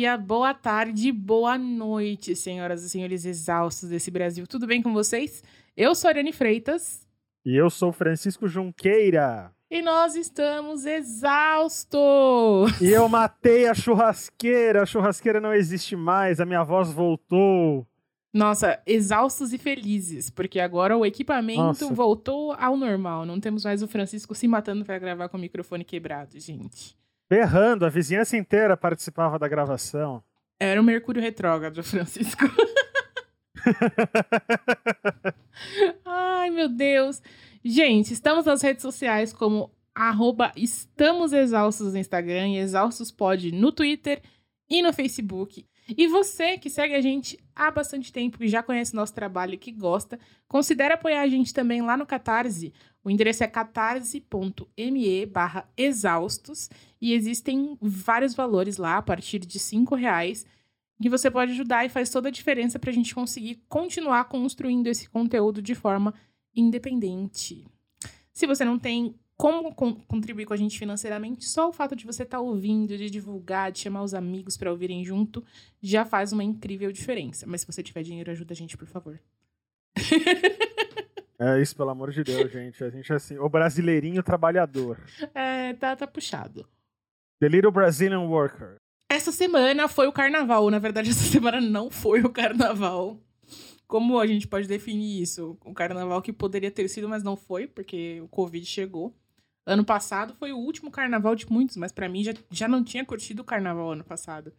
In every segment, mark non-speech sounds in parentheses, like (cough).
dia, boa tarde, boa noite, senhoras e senhores exaustos desse Brasil. Tudo bem com vocês? Eu sou a Ariane Freitas. E eu sou Francisco Junqueira. E nós estamos exaustos. E eu matei a churrasqueira. A churrasqueira não existe mais. A minha voz voltou. Nossa, exaustos e felizes, porque agora o equipamento Nossa. voltou ao normal. Não temos mais o Francisco se matando para gravar com o microfone quebrado, gente. Berrando, a vizinhança inteira participava da gravação. Era o Mercúrio retrógrado, (laughs) Francisco. (laughs) Ai, meu Deus. Gente, estamos nas redes sociais como arroba estamos exaustos no Instagram e exaustospod no Twitter e no Facebook. E você que segue a gente há bastante tempo, que já conhece nosso trabalho e que gosta, considere apoiar a gente também lá no Catarse. O endereço é catarse.me barra exaustos e existem vários valores lá a partir de cinco reais que você pode ajudar e faz toda a diferença para a gente conseguir continuar construindo esse conteúdo de forma independente. Se você não tem como con- contribuir com a gente financeiramente, só o fato de você estar ouvindo, de divulgar, de chamar os amigos para ouvirem junto, já faz uma incrível diferença. Mas se você tiver dinheiro, ajuda a gente, por favor. (laughs) É isso, pelo amor de Deus, gente. A gente é assim, o brasileirinho trabalhador. É, tá, tá puxado. The Little Brazilian Worker. Essa semana foi o carnaval. Na verdade, essa (laughs) semana não foi o carnaval. Como a gente pode definir isso? O carnaval que poderia ter sido, mas não foi, porque o Covid chegou. Ano passado foi o último carnaval de muitos, mas pra mim já, já não tinha curtido o carnaval ano passado.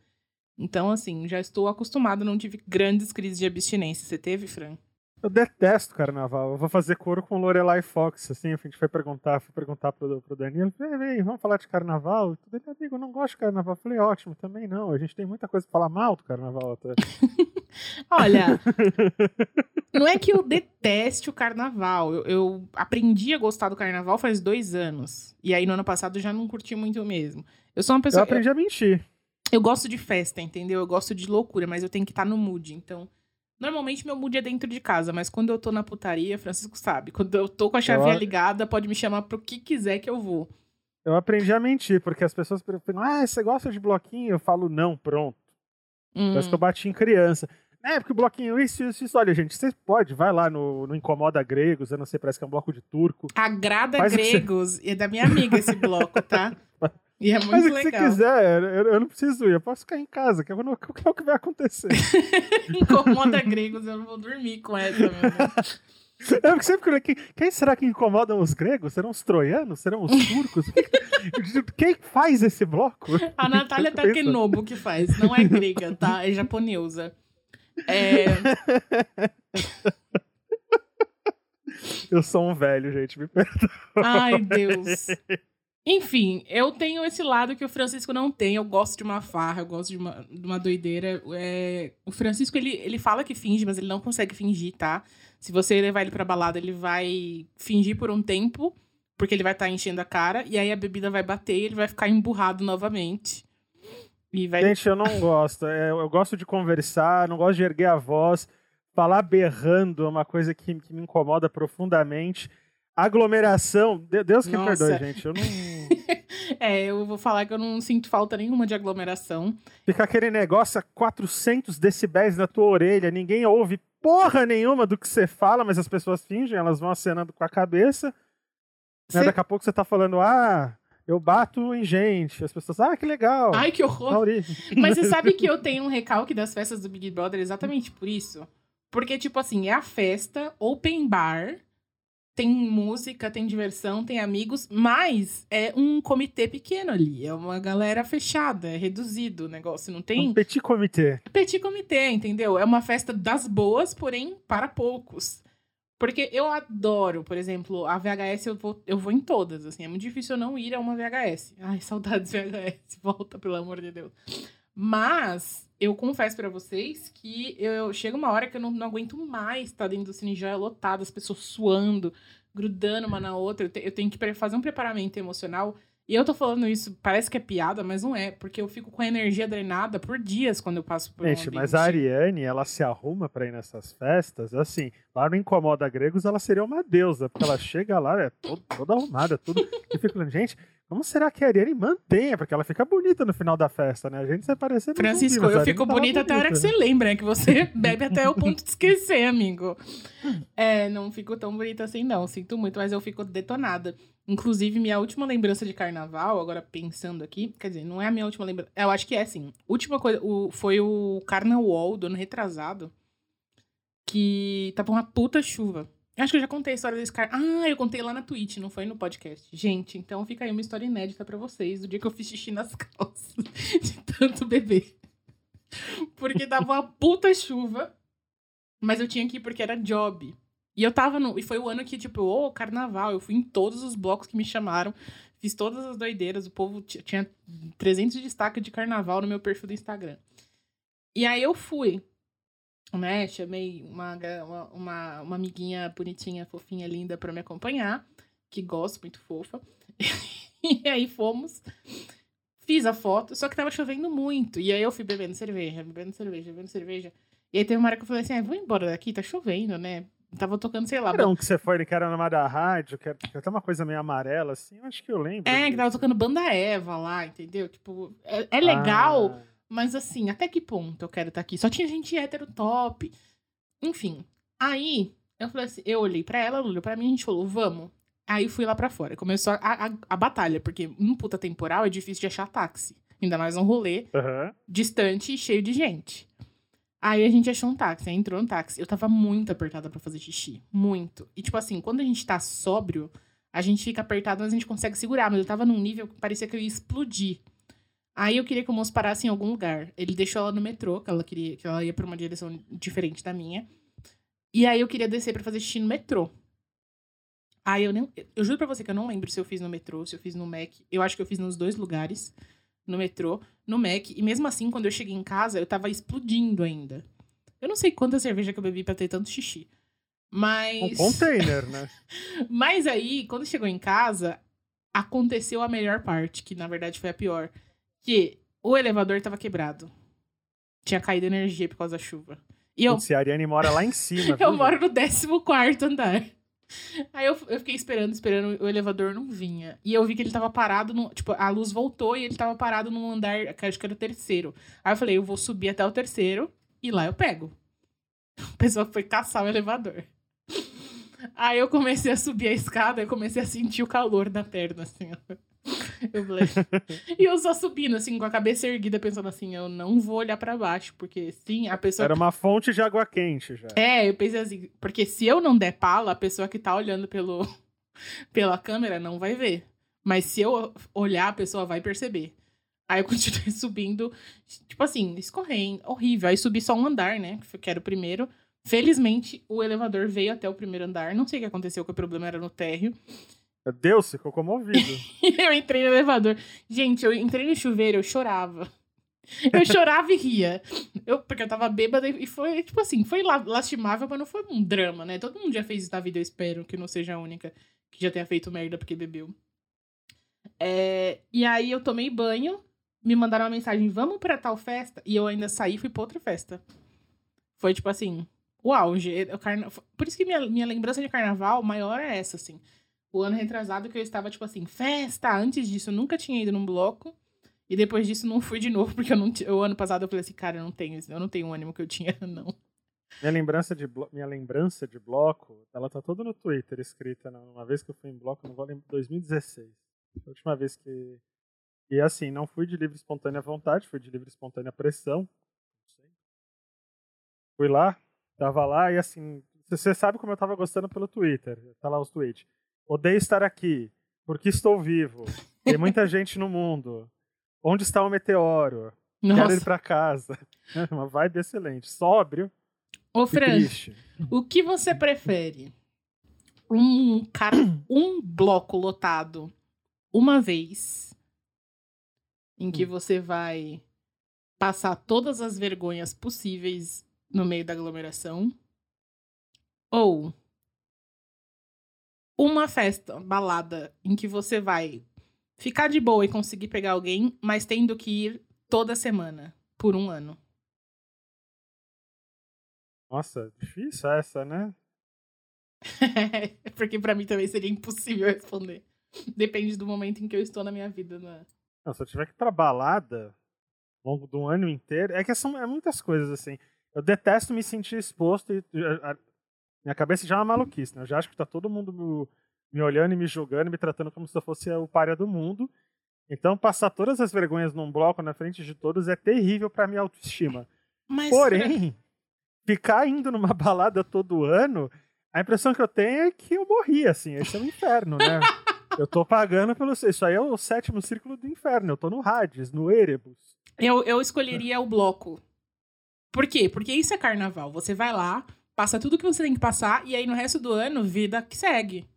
Então, assim, já estou acostumado, não tive grandes crises de abstinência. Você teve, Fran? Eu detesto carnaval. Eu vou fazer coro com Lorelai Fox, assim. A gente foi perguntar, fui perguntar pro, pro Danilo. Falei, vem, vamos falar de carnaval? Tudo ele, amigo, eu não gosto de carnaval. Eu falei, ótimo, também não. A gente tem muita coisa pra falar mal do carnaval até. (laughs) Olha, não é que eu deteste o carnaval. Eu, eu aprendi a gostar do carnaval faz dois anos. E aí, no ano passado, eu já não curti muito mesmo. Eu sou uma Eu pessoa. Eu, aprendi a mentir. eu gosto de festa, entendeu? Eu gosto de loucura, mas eu tenho que estar no mood. Então, normalmente meu mood é dentro de casa, mas quando eu tô na putaria, Francisco sabe. Quando eu tô com a chavinha Eu- ligada, pode me chamar pro que quiser que eu vou. Eu aprendi a mentir, porque as pessoas perguntam, ah, você gosta de bloquinho? Eu falo, não, pronto. Hum. Parece que eu bati em criança. É, porque o bloquinho, isso, isso, isso. Olha, gente, você pode, vai lá no, no Incomoda Gregos, eu não sei, parece que é um bloco de turco. Agrada Faz você- gregos. E é da minha amiga esse bloco, tá? (laughs) E é muito Mas o que legal. você quiser, eu, eu não preciso ir, eu posso ficar em casa, que é o que é o que vai acontecer. (laughs) Incomoda gregos, eu não vou dormir com essa, meu Deus. (laughs) É porque sempre que eu- quem, será que incomodam os gregos? Serão os troianos? Serão os turcos? (laughs) quem faz esse bloco? A Natália Eu penso. Takenobu que faz, não é grega, tá? É japonesa. É, Eu sou um velho, gente, me perdoa. Ai, Deus. Enfim, eu tenho esse lado que o Francisco não tem. Eu gosto de uma farra, eu gosto de uma, de uma doideira. É, o Francisco, ele, ele fala que finge, mas ele não consegue fingir, tá? Se você levar ele pra balada, ele vai fingir por um tempo, porque ele vai estar enchendo a cara, e aí a bebida vai bater e ele vai ficar emburrado novamente. Vai. Gente, eu não gosto. É, eu gosto de conversar, não gosto de erguer a voz. Falar berrando é uma coisa que, que me incomoda profundamente. Aglomeração, de- Deus que Nossa. perdoe, gente. Eu não. (laughs) É, eu vou falar que eu não sinto falta nenhuma de aglomeração. Fica aquele negócio a 400 decibéis na tua orelha, ninguém ouve porra nenhuma do que você fala, mas as pessoas fingem, elas vão acenando com a cabeça. Né? Daqui a pouco você tá falando, ah, eu bato em gente. As pessoas, ah, que legal. Ai, que horror! Mauri. (laughs) Mas você sabe que eu (laughs) tenho um recalque das festas do Big Brother exatamente por isso? Porque, tipo assim, é a festa, open bar, tem música, tem diversão, tem amigos, mas é um comitê pequeno ali. É uma galera fechada, é reduzido o negócio. Não tem Um petit comité. petit comitê, entendeu? É uma festa das boas, porém para poucos. Porque eu adoro, por exemplo, a VHS eu vou, eu vou em todas, assim. É muito difícil eu não ir a uma VHS. Ai, saudades VHS. (laughs) Volta, pelo amor de Deus. Mas eu confesso pra vocês que eu, eu chega uma hora que eu não, não aguento mais estar dentro do Cine Joia lotado, as pessoas suando, grudando uma na outra. Eu, te- eu tenho que fazer um preparamento emocional. E eu tô falando isso, parece que é piada, mas não é, porque eu fico com a energia drenada por dias quando eu passo por um Gente, mas ambiente. a Ariane, ela se arruma pra ir nessas festas, assim, lá no Incomoda Gregos, ela seria uma deusa, porque ela (laughs) chega lá, é todo- toda arrumada, tudo. E fica falando, gente, como será que a Ariane mantenha? Porque ela fica bonita no final da festa, né? A gente vai parecendo. Francisco, eu fico bonita até a hora que você lembra, né? Que você (laughs) bebe até o ponto de esquecer, amigo. É, não fico tão bonita assim, não. Sinto muito, mas eu fico detonada. Inclusive, minha última lembrança de carnaval, agora pensando aqui, quer dizer, não é a minha última lembrança. Eu acho que é assim. Última coisa, o, foi o Carnaval do ano retrasado. Que tava uma puta chuva. Acho que eu já contei a história desse cara. Ah, eu contei lá na Twitch, não foi no podcast. Gente, então fica aí uma história inédita para vocês do dia que eu fiz xixi nas (laughs) calças de tanto beber. Porque tava uma puta chuva, mas eu tinha que ir porque era job. E eu tava no. E foi o ano que, tipo, ô, oh, carnaval. Eu fui em todos os blocos que me chamaram. Fiz todas as doideiras. O povo tinha 300 destaques de carnaval no meu perfil do Instagram. E aí eu fui né? Chamei uma, uma, uma amiguinha bonitinha, fofinha, linda para me acompanhar, que gosto, muito fofa. (laughs) e aí fomos. Fiz a foto, só que tava chovendo muito. E aí eu fui bebendo cerveja, bebendo cerveja, bebendo cerveja. E aí teve uma hora que eu falei assim: ah, vou embora daqui, tá chovendo, né? Tava tocando, sei lá. Não, que você foi, que era numa da rádio, que era até uma coisa meio amarela, assim, eu acho que eu lembro. É, que tava tocando banda Eva lá, entendeu? Tipo, é, é legal. Ah mas assim, até que ponto eu quero estar tá aqui? Só tinha gente hétero top. Enfim. Aí, eu falei assim, eu olhei pra ela, ela olhou pra mim, a gente falou, vamos. Aí fui lá pra fora. Começou a, a, a batalha, porque num puta temporal é difícil de achar táxi. Ainda mais um rolê uhum. distante e cheio de gente. Aí a gente achou um táxi, aí entrou no táxi. Eu tava muito apertada para fazer xixi. Muito. E tipo assim, quando a gente tá sóbrio, a gente fica apertado, mas a gente consegue segurar. Mas eu tava num nível que parecia que eu ia explodir. Aí eu queria que o moço parasse em algum lugar. Ele deixou ela no metrô, que ela queria que ela ia pra uma direção diferente da minha. E aí eu queria descer para fazer xixi no metrô. Aí eu nem. Eu juro pra você que eu não lembro se eu fiz no metrô, se eu fiz no Mac. Eu acho que eu fiz nos dois lugares. No metrô, no Mac. E mesmo assim, quando eu cheguei em casa, eu tava explodindo ainda. Eu não sei quanta cerveja que eu bebi pra ter tanto xixi. Mas. Um container, né? (laughs) Mas aí, quando chegou em casa, aconteceu a melhor parte, que na verdade foi a pior que o elevador estava quebrado. Tinha caído energia por causa da chuva. E eu, Se a Ariane mora lá em cima. (laughs) eu moro no 14 andar. Aí eu, eu fiquei esperando, esperando, o elevador não vinha. E eu vi que ele tava parado no. Tipo, a luz voltou e ele tava parado num andar, acho que era o terceiro. Aí eu falei, eu vou subir até o terceiro e lá eu pego. (laughs) O pessoal foi caçar o elevador. Aí eu comecei a subir a escada e comecei a sentir o calor da perna, assim, ó. (laughs) Eu falei... e eu só subindo, assim, com a cabeça erguida, pensando assim, eu não vou olhar para baixo, porque sim, a pessoa. Era uma fonte de água quente já. É, eu pensei assim, porque se eu não der pala, a pessoa que tá olhando pelo... (laughs) pela câmera não vai ver. Mas se eu olhar, a pessoa vai perceber. Aí eu (laughs) continuei subindo, tipo assim, escorrendo, horrível. Aí subi só um andar, né? Que era o primeiro. Felizmente, o elevador veio até o primeiro andar. Não sei o que aconteceu, que o problema era no térreo. Deus ficou comovido. (laughs) eu entrei no elevador. Gente, eu entrei no chuveiro, eu chorava. Eu chorava e ria. Eu, porque eu tava bêbada e foi, tipo assim, foi lastimável, mas não foi um drama, né? Todo mundo já fez isso na vida, eu espero que não seja a única que já tenha feito merda porque bebeu. É, e aí eu tomei banho, me mandaram uma mensagem, vamos pra tal festa? E eu ainda saí e fui pra outra festa. Foi tipo assim, o auge. O carna... Por isso que minha, minha lembrança de carnaval maior é essa, assim o ano retrasado que eu estava, tipo assim, festa. Antes disso, eu nunca tinha ido num bloco. E depois disso, não fui de novo, (laughs) porque eu não o ano passado eu falei assim, cara, eu não tenho, eu não tenho o ânimo que eu tinha, (laughs) não. Minha lembrança de. Minha lembrança de bloco, ela tá toda no Twitter escrita. Né? Uma vez que eu fui em bloco, não vou lembrar, 2016. Foi a última vez que. E assim, não fui de livre espontânea vontade, fui de livre espontânea pressão. Fui lá, tava lá e assim. Você sabe como eu tava gostando pelo Twitter. Tá lá os tweets. Odeio estar aqui, porque estou vivo. Tem muita (laughs) gente no mundo. Onde está o meteoro? Nossa. Quero ir para casa. (laughs) Uma vibe excelente. Sóbrio. Ô, Fran, o que você prefere? Um, cara, (clears throat) um bloco lotado uma vez em que hum. você vai passar todas as vergonhas possíveis no meio da aglomeração? Ou uma festa, balada, em que você vai ficar de boa e conseguir pegar alguém, mas tendo que ir toda semana, por um ano. Nossa, difícil essa, né? (laughs) Porque para mim também seria impossível responder. Depende do momento em que eu estou na minha vida, né? Não, se eu tiver que ir pra balada ao longo do ano inteiro. É que são é muitas coisas, assim. Eu detesto me sentir exposto e. Minha cabeça já é uma maluquice, né? Eu já acho que tá todo mundo me, me olhando e me julgando, me tratando como se eu fosse o párea do mundo. Então, passar todas as vergonhas num bloco na frente de todos é terrível pra minha autoestima. Mas, Porém, ficar indo numa (laughs) balada todo ano, a impressão que eu tenho é que eu morri, assim. Esse é o inferno, né? (laughs) eu tô pagando pelo. Isso aí é o sétimo círculo do inferno. Eu tô no Hades, no Erebus. Eu, eu escolheria o bloco. Por quê? Porque isso é carnaval. Você vai lá, passa tudo que você tem que passar, e aí no resto do ano, vida que segue.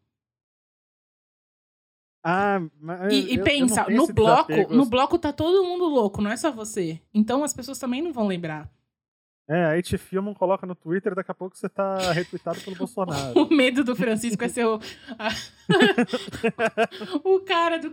Ah, mas E, e eu- eu pensa, no esse bloco, desapego. no bloco tá todo mundo louco, não é só você. Então as pessoas também não vão lembrar. É, aí te filmam, coloca no Twitter, daqui a pouco você tá (laughs) retweetado pelo Bolsonaro. O medo do Francisco é ser o. (laughs) o cara do.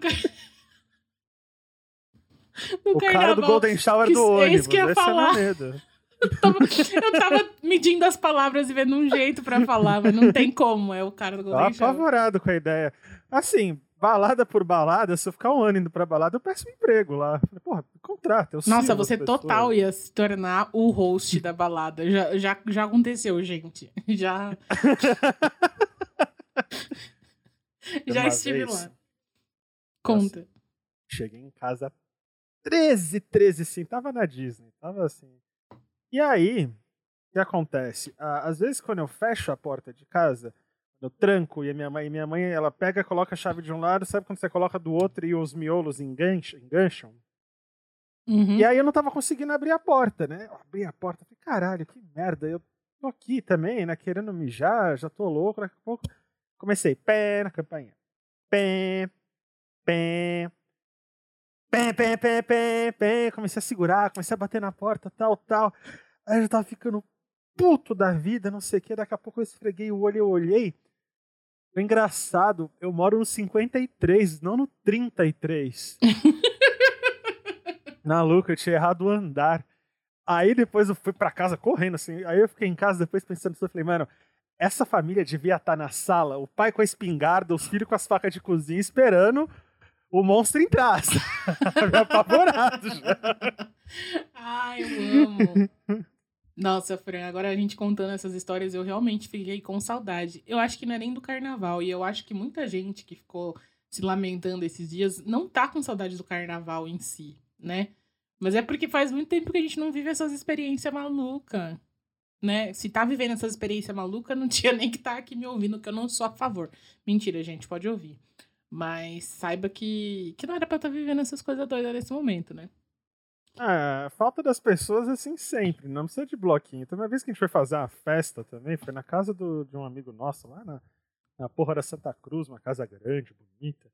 o cara do. Golden Shower do é ônibus. isso que ia Esse é falar. meu medo. Eu tava, eu tava medindo as palavras e vendo um jeito pra falar, mas não tem como. É o cara do Golden Shower. apavorado com a ideia. Assim, balada por balada, se eu ficar um ano indo pra balada, eu peço um emprego lá. Porra, me contrata. Eu Nossa, você pessoas. total ia se tornar o host da balada. Já, já, já aconteceu, gente. Já. (laughs) já estive vez, lá. Conta. Cheguei em casa 13, 13, sim. Tava na Disney. Tava assim. E aí, o que acontece? Às vezes, quando eu fecho a porta de casa, eu tranco e a minha mãe, minha mãe ela pega, coloca a chave de um lado, sabe quando você coloca do outro e os miolos engancham? engancham? Uhum. E aí eu não tava conseguindo abrir a porta, né? Eu abri a porta, falei, caralho, que merda. Eu tô aqui também, né? Querendo mijar, já tô louco. Daqui a pouco comecei, pé na campainha. Pé, pé, pé, pé, pé, pé, pé. Comecei a segurar, comecei a bater na porta, tal, tal. Aí eu já tava ficando puto da vida, não sei o que. Daqui a pouco eu esfreguei o olho, eu olhei. Engraçado, eu moro no 53, não no 33. (laughs) Na Luca, eu tinha errado o andar. Aí depois eu fui pra casa correndo, assim. Aí eu fiquei em casa depois pensando. Eu falei, mano, essa família devia estar na sala, o pai com a espingarda, os filhos com as facas de cozinha, esperando o monstro entrar. (laughs) Me apavorado já. Ai, eu amo. Nossa, Fran, agora a gente contando essas histórias, eu realmente fiquei com saudade. Eu acho que não é nem do carnaval, e eu acho que muita gente que ficou se lamentando esses dias não tá com saudade do carnaval em si, né? Mas é porque faz muito tempo que a gente não vive essas experiências malucas, né? Se tá vivendo essas experiências malucas, não tinha (laughs) nem que estar aqui me ouvindo, que eu não sou a favor. Mentira, gente, pode ouvir. Mas saiba que, que não era pra estar vivendo essas coisas doidas nesse momento, né? Ah, a falta das pessoas é assim sempre, não precisa de bloquinho. Então, uma vez que a gente foi fazer uma festa também, foi na casa do- de um amigo nosso, lá na, na porra da Santa Cruz, uma casa grande, bonita.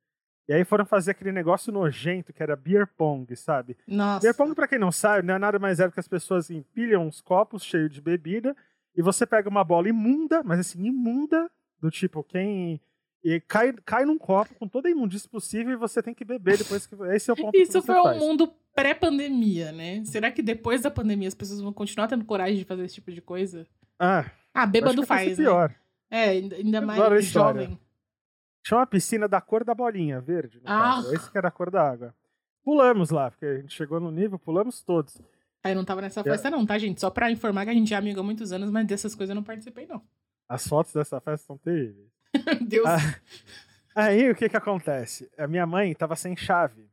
E aí foram fazer aquele negócio nojento que era beer pong, sabe? Nossa. Beer pong, pra quem não sabe, não é nada mais é do que as pessoas empilham uns copos cheios de bebida e você pega uma bola imunda, mas assim, imunda, do tipo, quem. E cai, cai num copo com toda a imundície possível e você tem que beber depois que. Esse é o ponto que Isso você foi um faz. mundo pré-pandemia, né? Será que depois da pandemia as pessoas vão continuar tendo coragem de fazer esse tipo de coisa? Ah, Ah, bêbado que faz, né? pior. É, ainda a mais jovem. Tinha uma piscina da cor da bolinha, verde. Ah. caso. Esse que era a cor da água. Pulamos lá, porque a gente chegou no nível, pulamos todos. Aí eu não tava nessa É. festa não, tá, gente? Só pra informar que a gente é amigo há muitos anos, mas dessas coisas eu não participei, não. As fotos dessa festa são terríveis. (laughs) Deus. Ah, Aí o que que acontece? A minha mãe tava sem chave.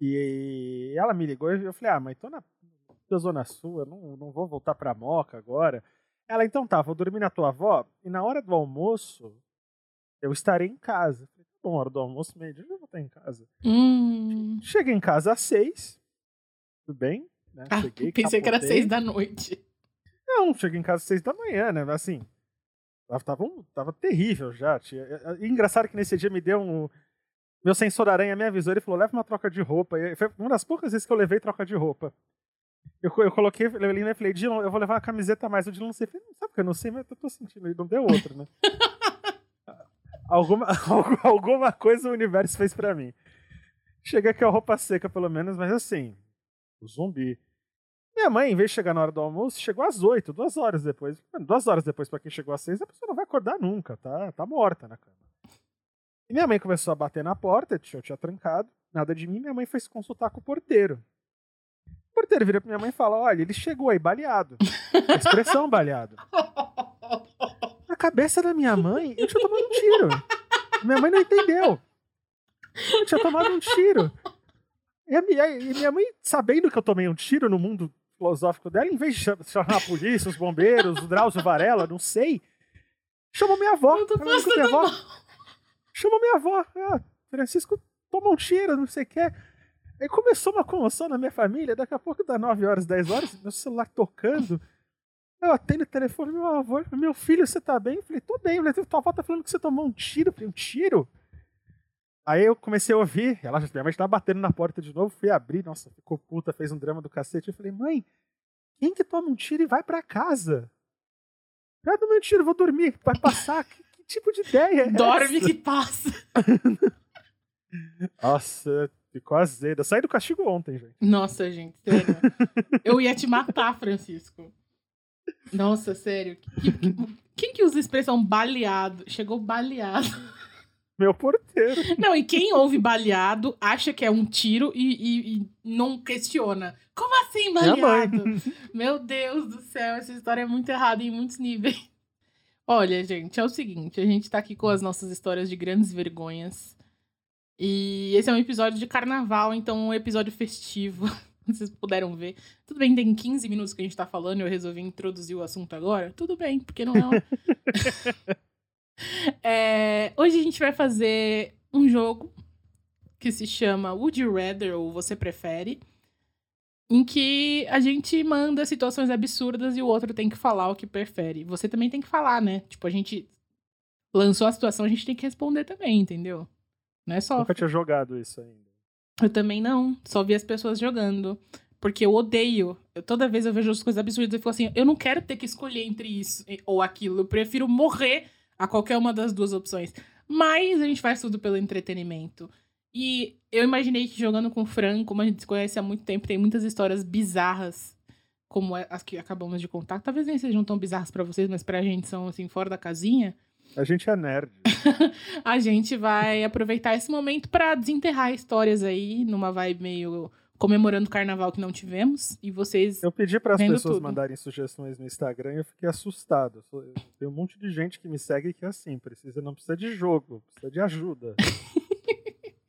E ela me ligou e eu falei: Ah, mãe, tô na da Zona Sul, eu não, não vou voltar pra Moca agora. Ela, então tá, vou dormir na tua avó e na hora do almoço eu estarei em casa. Eu falei, tá bom, hora do almoço, meio-dia, eu vou estar em casa. Hum. Cheguei em casa às seis. Tudo bem? Né? Ah, Cheguei, (laughs) pensei que era capotei. seis da noite. Não, cheguei em casa às seis da manhã, né? Assim, tava, tava, um- tava terrível já. Tinha, e engraçado que nesse dia me deu um. Meu sensor aranha me avisou, ele falou: leva uma troca de roupa. E foi uma das poucas vezes que eu levei troca de roupa. Eu, eu coloquei, eu li, né, falei, Dylan, eu vou levar uma camiseta a mais. O Dylan não sei, falei, não sabe porque eu não sei, mas eu tô sentindo, ele não deu outra, né? (laughs) alguma, algu- alguma coisa o universo fez pra mim. Cheguei aqui a roupa seca, pelo menos, mas assim, o zumbi. Minha mãe, em vez de chegar na hora do almoço, chegou às oito, duas horas depois. Mano, duas horas depois, pra quem chegou às seis, a pessoa não vai acordar nunca, tá? Tá morta na cama. E minha mãe começou a bater na porta, eu tinha trancado, nada de mim, minha mãe foi se consultar com o porteiro. O porteiro vira pra minha mãe e fala: Olha, ele chegou aí baleado. A expressão (laughs) baleado. Na cabeça da minha mãe, eu tinha tomado um tiro. Minha mãe não entendeu. Eu tinha tomado um tiro. E, minha, e minha mãe, sabendo que eu tomei um tiro no mundo filosófico dela, em vez de chamar a polícia, os bombeiros, o Drauzio Varela, não sei, chamou minha avó. Eu tô minha avó. Chamou minha avó. Ah, Francisco tomou um tiro, não sei o que. Aí começou uma comoção na minha família. Daqui a pouco, dá 9 horas, 10 horas, meu celular tocando. Eu atendo o telefone, meu avô, meu filho, você tá bem? Eu falei, tô bem. Eu falei, tua avó tá falando que você tomou um tiro. Eu falei, um tiro? Aí eu comecei a ouvir, ela minha mãe estava batendo na porta de novo, fui abrir, nossa, ficou puta, fez um drama do cacete. Eu falei, mãe, quem que toma um tiro e vai pra casa? Eu tomei um tiro, vou dormir, vai passar. que, que tipo de ideia é Dorme essa? que passa. (laughs) Nossa, ficou azeda. Saí do castigo ontem, gente. Nossa, gente, sério. Eu ia te matar, Francisco. Nossa, sério. Que- Quem que usa a expressão baleado? Chegou baleado. Meu porteiro. Não, e quem ouve baleado acha que é um tiro e, e- e não questiona. Como assim baleado? Meu Deus do céu, essa história é muito errada em muitos níveis. Olha, gente, é o seguinte: a gente tá aqui com as nossas histórias de grandes vergonhas. E esse é um episódio de carnaval, então um episódio festivo. (laughs) Vocês puderam ver. Tudo bem, tem 15 minutos que a gente tá falando e eu resolvi introduzir o assunto agora. Tudo bem, porque não é. (laughs) É, hoje a gente vai fazer um jogo que se chama Would You Rather ou Você Prefere, em que a gente manda situações absurdas e o outro tem que falar o que prefere. Você também tem que falar, né? Tipo, a gente lançou a situação, a gente tem que responder também, entendeu? Não é só. Nunca tinha jogado isso ainda. Eu também não, só vi as pessoas jogando. Porque eu odeio. Eu, toda vez eu vejo as coisas absurdas e fico assim, eu não quero ter que escolher entre isso ou aquilo. Eu prefiro morrer a qualquer uma das duas opções. Mas a gente faz tudo pelo entretenimento. E eu imaginei que jogando com o Fran, como a gente se conhece há muito tempo, tem muitas histórias bizarras, como é- as que acabamos de contar. Talvez nem sejam tão bizarras pra vocês, mas pra gente são assim, fora da casinha. A gente é nerd. (laughs) A gente vai aproveitar esse momento pra desenterrar histórias aí, numa vibe meio comemorando o carnaval que não tivemos. E vocês. Eu pedi para as pessoas tudo. mandarem sugestões no Instagram e eu fiquei assustado. Eu Tem um monte de gente que me segue que é assim, precisa, não precisa de jogo, precisa de ajuda.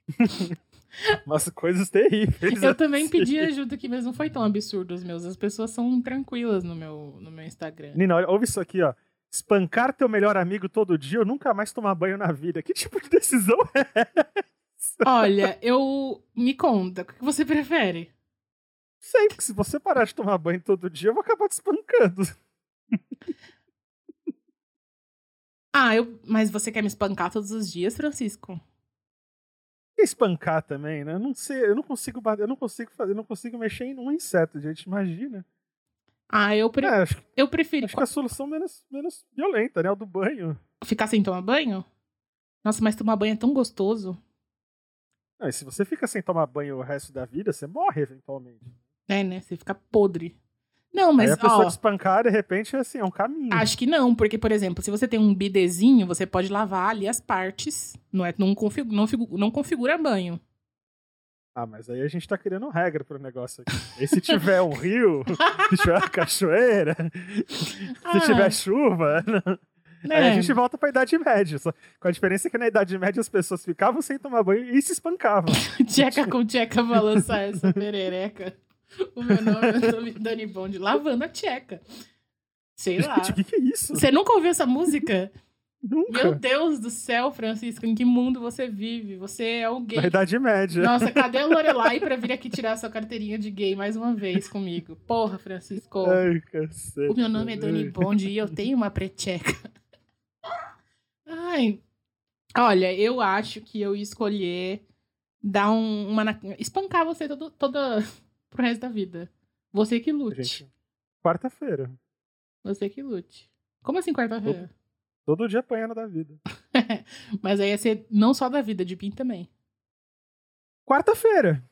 (laughs) Umas coisas terríveis. Eu também assim. pedi ajuda aqui, mas não foi tão absurdo os meus. As pessoas são tranquilas no meu, no meu Instagram. Nina, olha, ouve isso aqui, ó. Espancar teu melhor amigo todo dia ou nunca mais tomar banho na vida. Que tipo de decisão é? Olha, eu. Me conta, o que você prefere? Sei, porque se você parar de tomar banho todo dia, eu vou acabar te espancando. (laughs) Ah, eu. Mas você quer me espancar todos os dias, Francisco? Espancar também, né? Eu não sei, eu não consigo bater, eu não consigo fazer, eu não consigo mexer em um inseto, gente. Imagina. Ah, eu, pre... É, acho, que- eu prefiro acho que a solução menos, menos violenta, né? O do banho. ficar sem tomar banho. Nossa, mas tomar banho é tão gostoso. Ah, e se você fica sem tomar banho o resto da vida, você morre eventualmente. É, né? Você fica podre. Não, mas, Aí a pessoa ó, te espancar, de repente, é assim, é um caminho. acho que não, porque, por exemplo, se você tem um bidezinho, você pode lavar ali as partes. Não, é, não, configura, não, não configura banho. Ah, mas aí a gente tá criando regra pro negócio aqui. E se tiver um rio, (laughs) se tiver uma cachoeira, (laughs) se Ah. tiver chuva, (laughs) aí (laughs) É. a gente volta pra Idade Média. Só, com a diferença que na Idade Média as pessoas ficavam sem tomar banho e se espancavam. (laughs) Tcheca com tcheca balançar essa perereca. O meu nome é Dani- Bond, lavando a tcheca. Sei lá. Gente, o que, que é isso? Você nunca ouviu essa música? Nunca. Meu Deus do céu, Francisco, em que mundo você vive? Você é o gay. Na Idade Média. Nossa, cadê a (laughs) Lorelai pra vir aqui tirar sua carteirinha de gay mais uma vez comigo? Porra, Francisco. Ai, cacete. O meu nome é Dani Bond e eu tenho uma precheca. Ai. Olha, eu acho que eu ia escolher dar um, uma. espancar você todo, toda (laughs) pro resto da vida. Você que lute. Gente, quarta-feira. Você que lute. Como assim quarta-feira? Todo dia apanhando da vida. (laughs) Mas aí ia ser não só da vida, de mim também. Quarta-feira.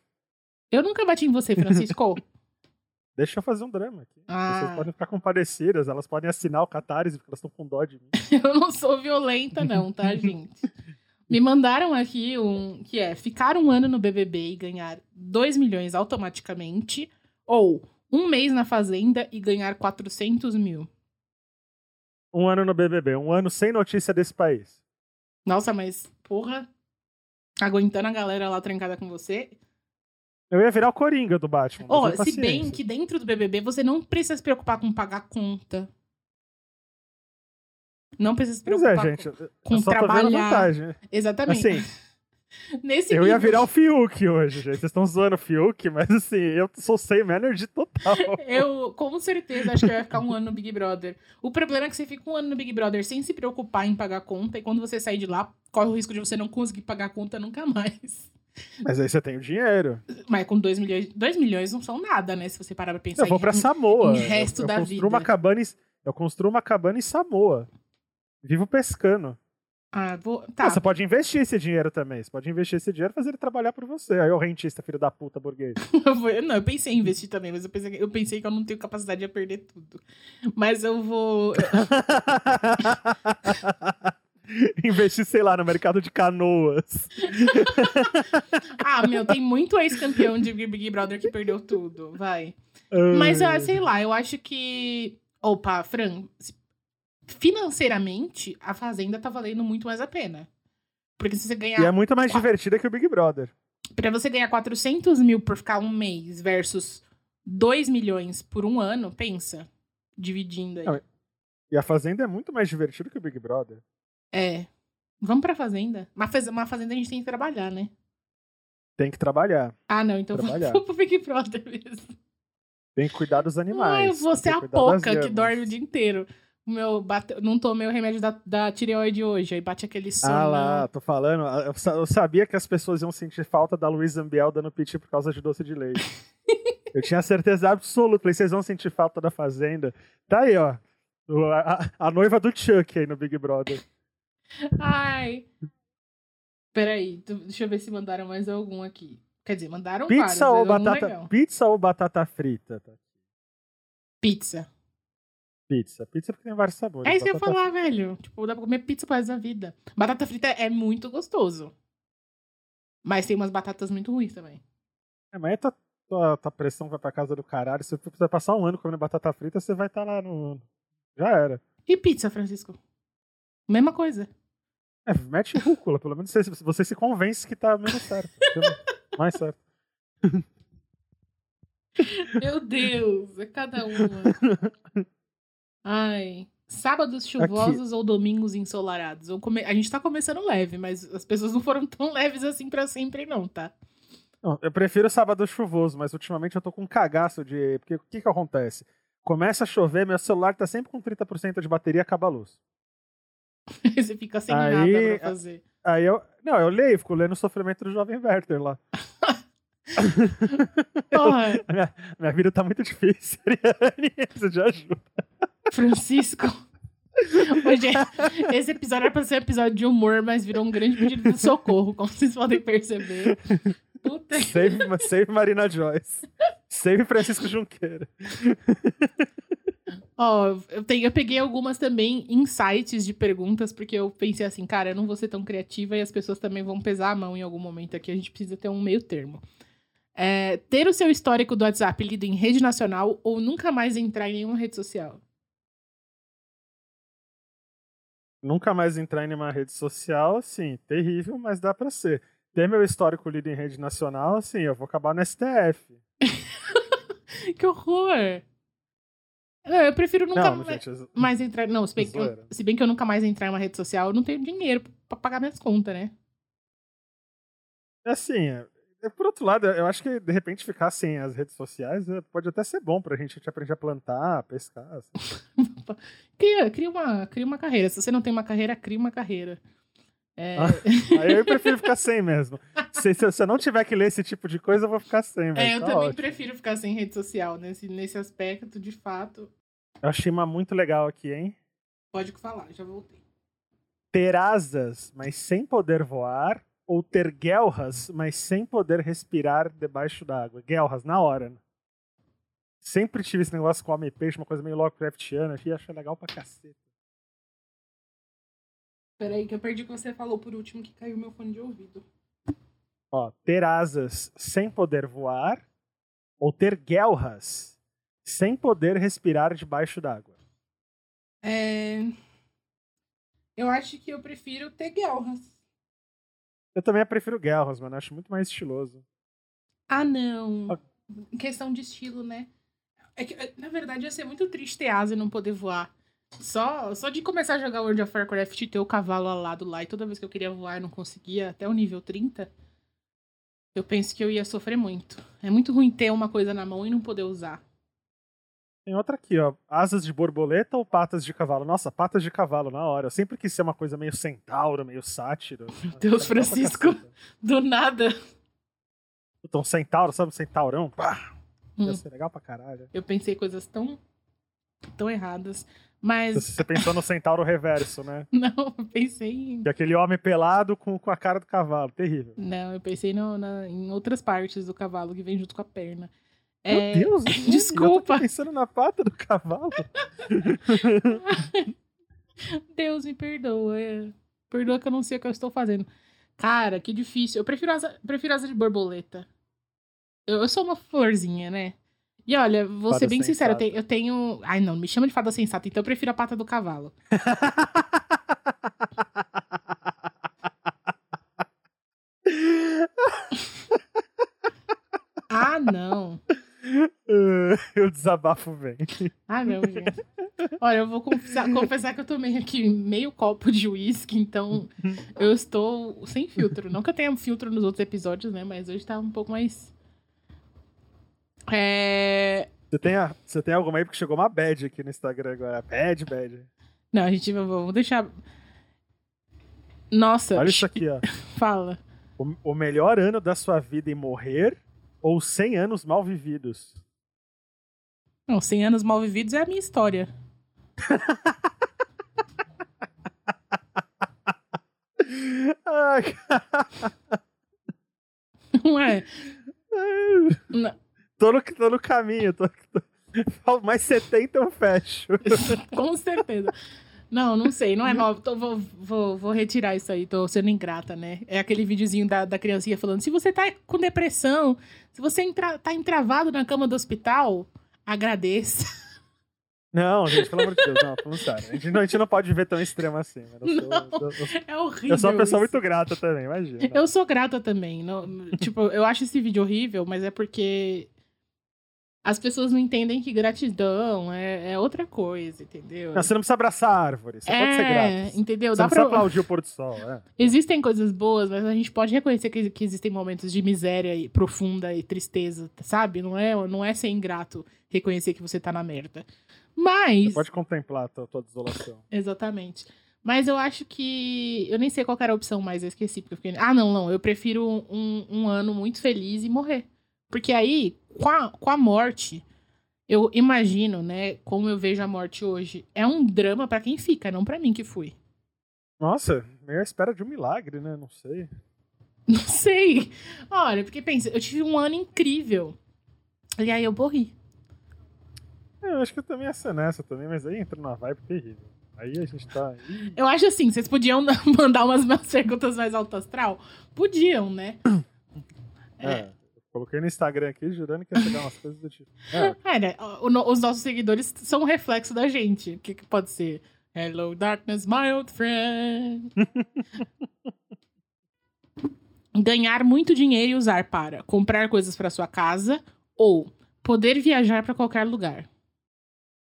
Eu nunca bati em você, Francisco. (laughs) Deixa eu fazer um drama aqui. As Ah. pessoas podem ficar compadecidas, elas podem assinar o catarse porque elas estão com dó de mim. (laughs) eu não sou violenta, não, tá, (laughs) gente? Me mandaram aqui um que é ficar um ano no BBB e ganhar 2 milhões automaticamente, ou um mês na Fazenda e ganhar 400 mil. Um ano no BBB, um ano sem notícia desse país. Nossa, mas porra, aguentando a galera lá trancada com você. Eu ia virar o Coringa do Batman. É se bem que dentro do BBB você não precisa se preocupar com pagar conta. Não precisa se Pois preocupar é, gente. com, com trabalhar. Exatamente. Assim, (laughs) Nesse eu ia nível, virar o Fiuk hoje, gente. Vocês estão zoando o Fiuk, mas assim, eu sou sem energy total. (laughs) Eu, com certeza, acho que eu ia ficar um ano no Big Brother. O problema é que você fica um ano no Big Brother sem se preocupar em pagar conta, e quando você sair de lá, corre o risco de você não conseguir pagar a conta nunca mais. Mas aí você tem o dinheiro. Mas com 2 milhões, 2 milhões não são nada, né? Se você parar pra pensar Eu vou em- pra Samoa. em resto eu, eu da construo vida. Uma cabana em, eu construo uma cabana em Samoa. Vivo pescando. Ah, vou... Tá, Ah, Você pode investir esse dinheiro também. Você pode investir esse dinheiro e fazer ele trabalhar por você. Aí o rentista, filho da puta, burguês. (laughs) não, eu pensei em investir também, mas eu pensei, eu pensei que eu não tenho capacidade de perder tudo. Mas eu vou... (laughs) (laughs) (laughs) investir, sei lá, no mercado de canoas. Ah, meu, tem muito ex-campeão de Big Brother que perdeu tudo, vai. Mas, ah, sei lá, eu acho que. Opa, Fran, financeiramente, a Fazenda tá valendo muito mais a pena. Porque se você ganhar. E é muito mais divertida que o Big Brother. Pra você ganhar 400 mil por ficar um mês versus 2 milhões por um ano, pensa. Dividindo aí. Não, E a Fazenda é muito mais divertida que o Big Brother. É. Vamos pra Fazenda? Mas uma Fazenda a gente tem que trabalhar, né? Tem que trabalhar. Ah, não, então Trabalhar. vamos (laughs) pro Big Brother mesmo. Tem que cuidar dos Ah, animais. eu vou ser tem a poca que dorme o dia inteiro. Meu bate... Não tomei o remédio da, da tireoide hoje, aí bate aquele sono. Ah lá, tô falando. Eu sa- eu sabia que as pessoas iam sentir falta da Luísa Ambiel dando piti por causa de doce de leite. (laughs) eu tinha certeza absoluta. Falei, vocês vão sentir falta da Fazenda. Tá aí, ó. A, a noiva do Chuck aí no Big Brother. Ai. Peraí, deixa eu ver se mandaram mais algum aqui. Quer dizer, mandaram vários. Pizza ou mas algum batata, legal. pizza ou batata frita? tá? Pizza. Pizza. Pizza porque tem vários sabores. É isso que eu ia falar, velho. Tipo, dá pra comer pizza resto da vida. Batata frita é muito gostoso. Mas tem umas batatas muito ruins também. É, mas aí tua, tua, tua pressão vai pra casa do caralho. Se você precisar passar um ano comendo batata frita, você vai estar lá no. Já era. E pizza, Francisco? Mesma coisa. É, mete rúcula, pelo menos você, você se convence que tá menos certo. Mais certo. Meu Deus, é cada uma. Ai. Sábados chuvosos ou domingos ensolarados? Come- A gente tá começando leve, mas as pessoas não foram tão leves assim pra sempre, não, tá? Não, eu prefiro sábado chuvoso, mas ultimamente eu tô com um cagaço de. Porque o que que acontece? Começa a chover, meu celular tá sempre com 30% de bateria e acaba a luz. (laughs) Você fica sem Aí- nada pra fazer. Aí eu. Não, eu leio, fico lendo o sofrimento do jovem Werther lá. (laughs) (laughs) A minha, minha vida tá muito difícil, Ariane. Isso de ajuda. Francisco. Hoje, esse episódio era pra ser um episódio de humor, mas virou um grande pedido de socorro, como vocês podem perceber. Puta. Save, save Marina Joyce. Save Francisco Junqueira. Ó, eu, tenho, eu peguei algumas também insights de perguntas, porque eu pensei assim, cara, eu não vou ser tão criativa e as pessoas também vão pesar a mão em algum momento aqui. A gente precisa ter um meio termo. É, ter o seu histórico do WhatsApp lido em rede nacional ou nunca mais entrar em nenhuma rede social? Nunca mais entrar em nenhuma rede social, sim, terrível, mas dá pra ser. Ter meu histórico lido em rede nacional, sim, eu vou acabar no STF. (laughs) que horror! Não, eu prefiro nunca não, mais, gente, mais entrar. Não, se bem, que eu, se bem que eu nunca mais entrar em uma rede social, eu não tenho dinheiro pra pagar minhas contas, né? é assim, é- é, por outro lado, eu acho que de repente ficar sem as redes sociais é, pode até ser bom pra gente, a gente aprender a plantar, a pescar. assim. (laughs) Cria, cria, uma, cria uma carreira. Se você não tem uma carreira, cria uma carreira. É, Ah, eu prefiro ficar sem mesmo. Se, se, se eu não tiver que ler esse tipo de coisa, eu vou ficar sem. mas é, eu tá também ótimo. prefiro ficar sem rede social nesse, nesse aspecto, de fato. Eu achei uma muito legal aqui, hein? Pode falar, já voltei. Ter asas, mas sem poder voar, ou ter guelras, mas sem poder respirar debaixo d'água. Guelras, na hora. né? Sempre tive esse negócio com homem-peixe, uma coisa meio Lovecraftiana, e achei legal pra caceta. Peraí, que eu perdi o que você falou por último, que caiu meu fone de ouvido. Ó, ter asas sem poder voar ou ter guelras sem poder respirar debaixo d'água? É... Eu acho que eu prefiro ter guelras. Eu também prefiro guelras, mano. Eu acho muito mais estiloso. Ah, não. Ah. Questão de estilo, né? É que, na verdade, ia ser muito triste ter asa e não poder voar. Só, só de começar a jogar World of Warcraft e ter o cavalo alado lá e toda vez que eu queria voar eu não conseguia, até o nível 30, eu penso que eu ia sofrer muito. É muito ruim ter uma coisa na mão e não poder usar. Tem outra aqui, ó. Asas de borboleta ou patas de cavalo? Nossa, patas de cavalo, na hora. Eu sempre quis ser uma coisa meio centauro, meio sátiro. (laughs) Deus, Francisco. Do nada. Então, centauro, sabe? Centaurão? Pá! Hum. Ia ser legal pra caralho. Eu pensei coisas tão, tão erradas. Mas. Você pensou no centauro reverso, né? (laughs) Não, eu pensei em. E aquele homem pelado com, com a cara do cavalo. Terrível. Não, eu pensei no, na, em outras partes do cavalo que vem junto com a perna. Meu é... Deus, desculpa. Eu tô pensando na pata do cavalo. (laughs) Deus me perdoa. Perdoa que eu não sei o que eu estou fazendo. Cara, que difícil. Eu prefiro asa, prefiro asa de borboleta. Eu, eu sou uma florzinha, né? E olha, vou fada ser bem sincero, eu tenho, eu tenho. Ai, não, me chama de fada sensata, então eu prefiro a pata do cavalo. (laughs) ah, não. (laughs) Eu desabafo bem. Ah, não, gente. Olha, eu vou confessar, confessar que eu tomei aqui meio copo de uísque, então eu estou sem filtro. Não que eu tenha filtro nos outros episódios, né? Mas hoje tá um pouco mais é... Você tem, a, você tem alguma aí? Porque chegou uma bad aqui no Instagram agora. Bad, bad. Não, a gente vamos deixar. Nossa. Olha isso aqui, ó. (laughs) Fala. O, o melhor ano da sua vida em morrer ou 100 anos mal vividos? Não, 100 anos mal vividos é a minha história. (laughs) (laughs) Ai, Não é? Não. Tô no, tô no caminho. Tô, tô, mais 70 eu fecho. (laughs) Com certeza. Não, não sei, não é mal. Tô, vou, vou, vou retirar isso aí, tô sendo ingrata, né? É aquele videozinho da, da criancinha falando: se você tá com depressão, se você entra, tá entravado na cama do hospital, agradeça. Não, gente, pelo amor de Deus, não, falando sério. A gente, não, a gente não pode viver tão extremo assim. Sou, não, eu, eu, é horrível. Eu sou uma pessoa isso. muito grata também, imagina. Eu sou grata também. Não, tipo, eu acho esse vídeo horrível, mas é porque as pessoas não entendem que gratidão é, é outra coisa, entendeu? Não, você não precisa abraçar a árvore, você é, pode ser grato. entendeu? Você Dá não pra... precisa aplaudir o pôr do sol. É. (laughs) Existem coisas boas, mas a gente pode reconhecer que, que, existem momentos de miséria e profunda e tristeza, sabe? Não é, não é ser ingrato reconhecer que você tá na merda. Mas... Você pode contemplar a tua, tua desolação. (laughs) Exatamente. Mas eu acho que. Eu nem sei qual era a opção mais, eu esqueci. Porque eu fiquei... Ah, não, não. Eu prefiro um, um ano muito feliz e morrer. Porque aí, com a, com a morte eu imagino, né, como eu vejo a morte hoje. É um drama para quem fica, não para mim que fui. Nossa, meio à espera de um milagre, né? Não sei. (laughs) Não sei. Olha, porque pensa, eu tive um ano incrível. E aí eu morri. É, eu acho que eu também ia ser nessa também, mas aí entra numa vibe terrível. Aí a gente tá. Eu acho assim, vocês podiam (laughs) mandar umas, umas perguntas mais alto astral? Podiam, né? (coughs) É. é. Coloquei no Instagram aqui, jurando que ia chegar umas coisas do tipo. É, (laughs) é né? O, os nossos seguidores são um reflexo da gente. O que, que pode ser? Hello, darkness, my old friend. (laughs) Ganhar muito dinheiro e usar para comprar coisas para sua casa ou poder viajar para qualquer lugar.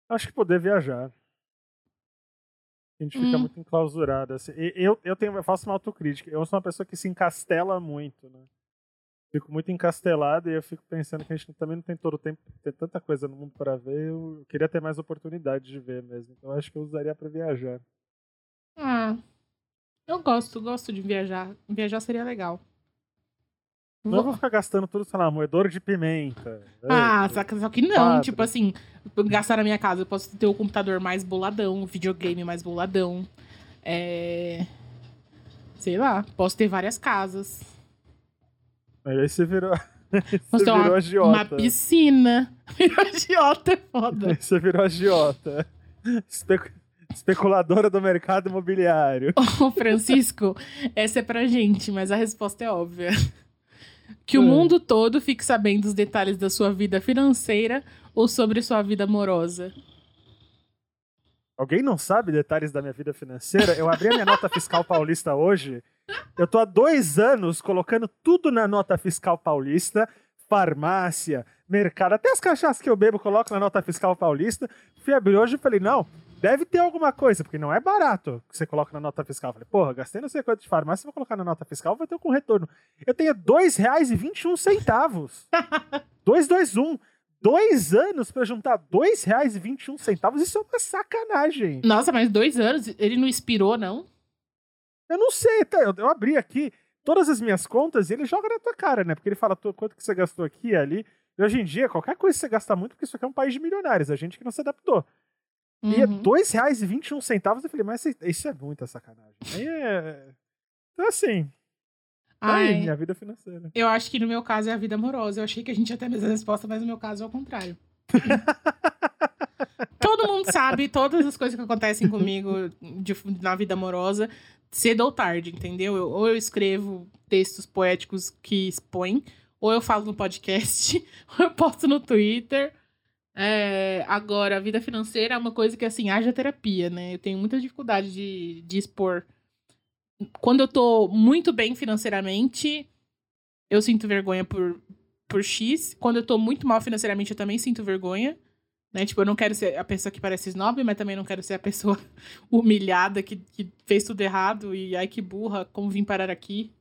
Acho que poder viajar. A gente fica hum. muito enclausurado. Assim. Eu, eu, tenho, eu faço uma autocrítica. Eu sou uma pessoa que se encastela muito, né? Fico muito encastelado e eu fico pensando que a gente também não tem todo o tempo, tem tanta coisa no mundo para ver. Eu queria ter mais oportunidade de ver mesmo. Então acho que eu usaria para viajar. Ah, eu gosto, gosto de viajar. Viajar seria legal. Não vou... vou ficar gastando tudo, sei lá, moedor de pimenta. Ah, só que, só que não, padre. tipo assim, gastar na minha casa, eu posso ter o computador mais boladão, o videogame mais boladão. É... Sei lá, posso ter várias casas. Aí você virou. (laughs) você virou uma, agiota. Uma piscina. (laughs) Virou agiota é foda. Aí você virou agiota. Especuladora do mercado imobiliário. Ô, Francisco, essa é pra gente, mas a resposta é óbvia. Que o É. mundo todo fique sabendo os detalhes da sua vida financeira ou sobre sua vida amorosa. Alguém não sabe detalhes da minha vida financeira? Eu abri a minha nota fiscal paulista hoje. Eu tô há dois anos colocando tudo na nota fiscal paulista. Farmácia, mercado, até as cachaças que eu bebo, coloco na nota fiscal paulista. Fui abrir hoje e falei, não, deve ter alguma coisa, porque não é barato que você coloca na nota fiscal. Falei, porra, gastei não sei quanto de farmácia, vou colocar na nota fiscal, vai ter com retorno. Eu tenho R$ 2,21 centavos. (laughs) 221. Dois anos pra juntar R$ 2,21 centavos, isso é uma sacanagem. Nossa, mas dois anos, ele não expirou, não? Eu não sei, tá? Eu, eu abri aqui todas as minhas contas e ele joga na tua cara, né? Porque ele fala quanto que você gastou aqui e ali. E hoje em dia, qualquer coisa você gasta muito, porque isso aqui é um país de milionários, a gente que não se adaptou. E é R$ Uhum. 2,21 centavos, eu falei, mas isso- é muita sacanagem. Aí é. Então, assim, tá aí, Ai, minha vida financeira. eu acho que no meu caso é a vida amorosa. Eu achei que a gente ia ter a mesma resposta, mas no meu caso é o contrário. (laughs) Todo mundo sabe todas as coisas que acontecem comigo de- na vida amorosa, cedo ou tarde, entendeu? Eu- ou eu escrevo textos poéticos que expõem, ou eu falo no podcast, (laughs) ou eu posto no Twitter. É, agora, a vida financeira é uma coisa que, assim, haja terapia, né? Eu tenho muita dificuldade de, de expor. Quando eu tô muito bem financeiramente, eu sinto vergonha por, por X. Quando eu tô muito mal financeiramente, eu também sinto vergonha. Né? Tipo, eu não quero ser a pessoa que parece snob, mas também não quero ser a pessoa (laughs) humilhada que, que fez tudo errado e ai que burra, como vim parar aqui.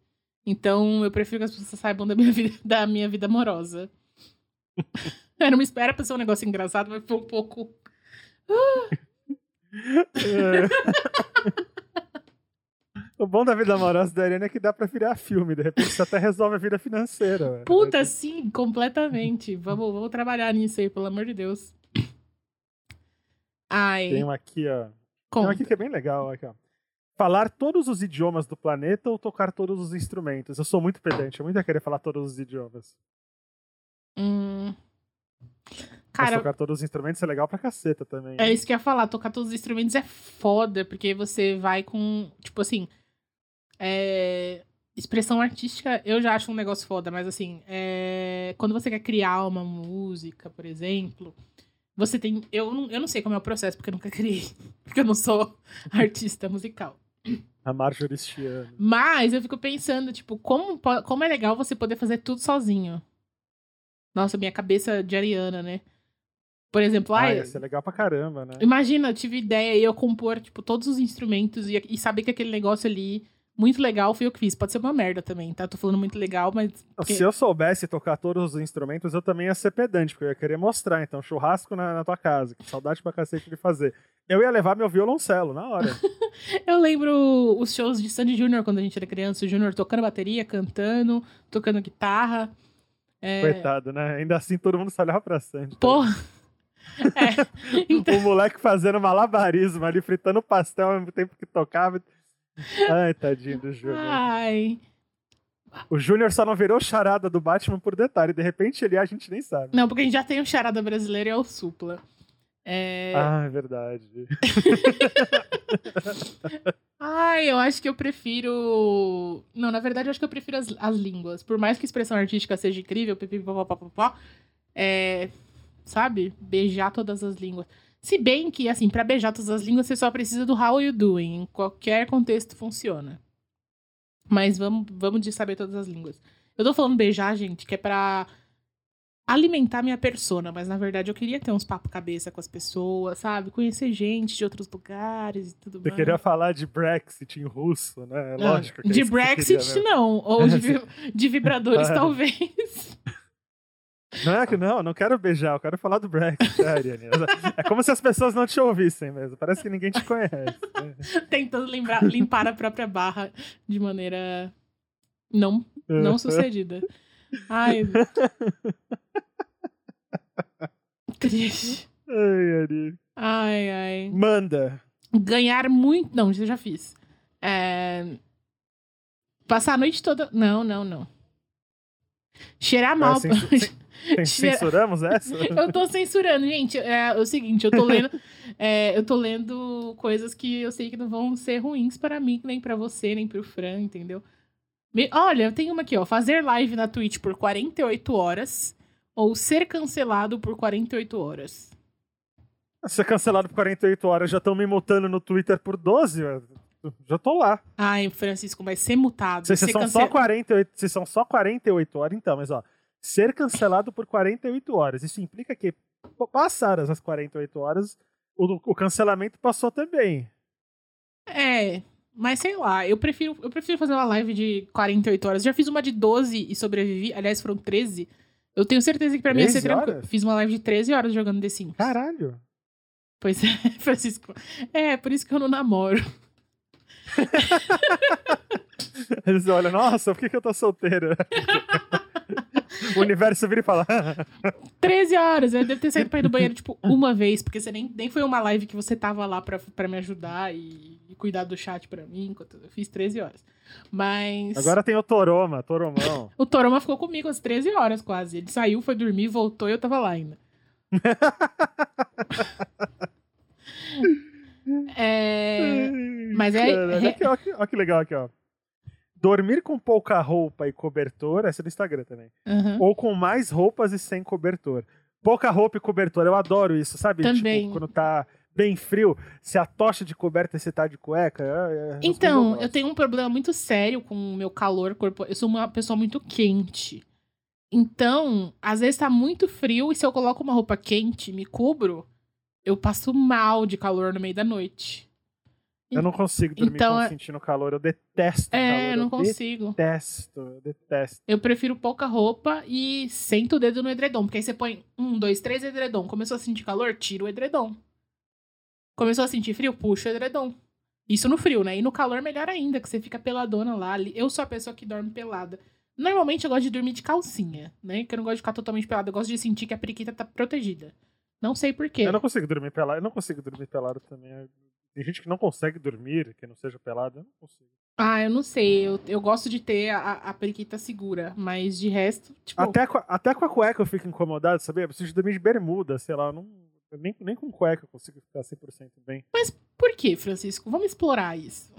Então, eu prefiro que as pessoas saibam da minha (laughs) vida, da minha vida amorosa. Era uma espera pra ser um negócio engraçado, mas foi um pouco. (laughs) O bom da vida amorosa da Ariane é que dá pra virar filme, de repente você até resolve a vida financeira. velho. Puta, sim, completamente. Vamos, vamos trabalhar nisso aí, pelo amor de Deus. Ai, Tem um aqui, ó. Tem um conta. aqui que é bem legal, aqui, ó. Falar todos os idiomas do planeta ou tocar todos os instrumentos? Eu sou muito pedante, eu muito ia querer falar todos os idiomas. Hum. Mas Cara, tocar todos os instrumentos é legal pra caceta também. É isso que eu ia falar, tocar todos os instrumentos é foda, porque você vai com, tipo assim, é, expressão artística eu já acho um negócio foda, mas assim, é, quando você quer criar uma música, por exemplo, você tem, eu não, eu não sei como é o processo, porque eu nunca criei, (laughs) porque eu não sou (laughs) artista musical. A Marjorie Stiano. Mas eu fico pensando, tipo, como, como é legal você poder fazer tudo sozinho. Nossa, minha cabeça de Ariana, né? Por exemplo, Ah, ai, ia ser legal pra caramba, né? Imagina, eu tive ideia e eu compor, tipo, todos os instrumentos e, e saber que aquele negócio ali, muito legal, foi eu que fiz. Pode ser uma merda também, tá? Tô falando muito legal, mas. porque- Se eu soubesse tocar todos os instrumentos, eu também ia ser pedante, porque eu ia querer mostrar. Então, churrasco na, na tua casa, que saudade pra cacete de fazer. Eu ia levar meu violoncelo na hora. (laughs) Eu lembro os shows de Sandy Júnior quando a gente era criança, o Júnior tocando bateria, cantando, tocando guitarra. É, Coitado, né? Ainda assim todo mundo só olhava pra Sandy. porra. (laughs) É, então, O moleque fazendo malabarismo ali, fritando pastel ao mesmo tempo que tocava. Ai, tadinho do Júnior. ai. O Júnior só não virou charada do Batman por detalhe. De repente ele é, a gente nem sabe. Não, porque a gente já tem o charada brasileiro e é o Supla. É... Ah, é verdade. (laughs) Ai, eu acho que eu prefiro. Não, na verdade, eu acho que eu prefiro as, as línguas. Por mais que a expressão artística seja incrível, pipipipopopopó, é. Sabe? Beijar todas as línguas. Se bem que, assim, pra beijar todas as línguas, você só precisa do how you doing. Em qualquer contexto funciona. Mas vamos, vamos de saber todas as línguas. Eu tô falando beijar, gente, que é pra alimentar minha persona, mas na verdade eu queria ter uns papo cabeça com as pessoas, sabe? Conhecer gente de outros lugares e tudo Você mais. queria falar de Brexit em russo, né? Não, Lógico que é de que você Brexit, queria mesmo. não. Ou de, (laughs) de vibradores, Ah. talvez. (laughs) Não é que não, não quero beijar, eu quero falar do Brexit, (laughs) é, Ariane. É como se as pessoas não te ouvissem mesmo. Parece que ninguém te conhece. (laughs) Tentando lembrar, limpar a própria barra de maneira não, não sucedida. Ai. (laughs) Triste. Ai, Ariane. Ai, ai. Manda. Ganhar muito. Não, isso eu já fiz. É, Passar a noite toda. Não, não, não. Cheirar mal. Cen- Censuramos essa? (laughs) Eu tô censurando, gente. É, o seguinte, eu tô (laughs) lendo. é, eu tô lendo coisas que eu sei que não vão ser ruins para mim, nem pra você, nem pro Fran, entendeu? Me- olha, eu tenho uma aqui, ó. Fazer live na Twitch por 48 horas ou ser cancelado por 48 horas. Ser cancelado por 48 horas, já estão me multando no Twitter por 12, eu já tô lá. Ai, Francisco, vai ser mutado. Se são só 48, se são só 48 horas, então, mas ó, ser cancelado por 48 horas, isso implica que p- passadas as 48 horas, o, o cancelamento passou também. É, mas sei lá, eu prefiro, eu prefiro fazer uma live de 48 horas. Já fiz uma de 12 e sobrevivi. Aliás, foram 13. Eu tenho certeza que pra mim ia ser 13 tranquilo. Fiz uma live de 13 horas jogando The Sims. Caralho. Pois (laughs) é, Francisco. É, por isso que eu não namoro. (laughs) Eles olham, nossa, por que, que eu tô solteiro? o universo vira e fala, (laughs) 13 horas, eu devo ter saído pra ir do banheiro, tipo, (laughs) uma vez, porque você nem, nem foi uma live que você tava lá pra, pra me ajudar e, e cuidar do chat pra mim, enquanto eu fiz 13 horas. Mas. agora tem o Toroma, Toromão. O Toroma ficou comigo às 13 horas quase. Ele saiu, foi dormir, voltou e eu tava lá ainda. É. Mas é- Caralho, é- ó que legal aqui, ó. Dormir com pouca roupa e cobertor, essa é do Instagram também. aham. Ou com mais roupas e sem cobertor. Pouca roupa e cobertor, eu adoro isso, sabe? Também. Tipo, quando tá bem frio, se a tocha de coberta e você tá de cueca. é- é- as Então, eu tenho um problema muito sério com o meu calor corporal. Eu sou uma pessoa muito quente. Então, às vezes tá muito frio e se eu coloco uma roupa quente e me cubro, eu passo mal de calor no meio da noite. Eu não consigo dormir Então, com é- sentindo calor, eu detesto É, calor. eu não eu consigo. detesto, eu detesto. Eu prefiro pouca roupa e sento o dedo no edredom. Porque aí você põe um, dois, três edredom. Começou a sentir calor? Tira o edredom. Começou a sentir frio? Puxa o edredom. Isso no frio, né? E no calor, melhor ainda, que você fica peladona lá. Eu sou a pessoa que dorme pelada. Normalmente eu gosto de dormir de calcinha, né? Que eu não gosto de ficar totalmente pelada. Eu gosto de sentir que a periquita tá protegida. Não sei porquê. Eu não consigo dormir pelado, eu não consigo dormir pelado também. Tem gente que não consegue dormir, que não seja pelado, eu não consigo. Ah, eu não sei. Eu, eu gosto de ter a, a periquita segura. Mas de resto, tipo. Até, com a- até com a cueca eu fico incomodado, sabia? Eu preciso dormir de bermuda, sei lá. Não, nem, nem com cueca eu consigo ficar 100% bem. Por quê, Francisco? Vamos explorar isso.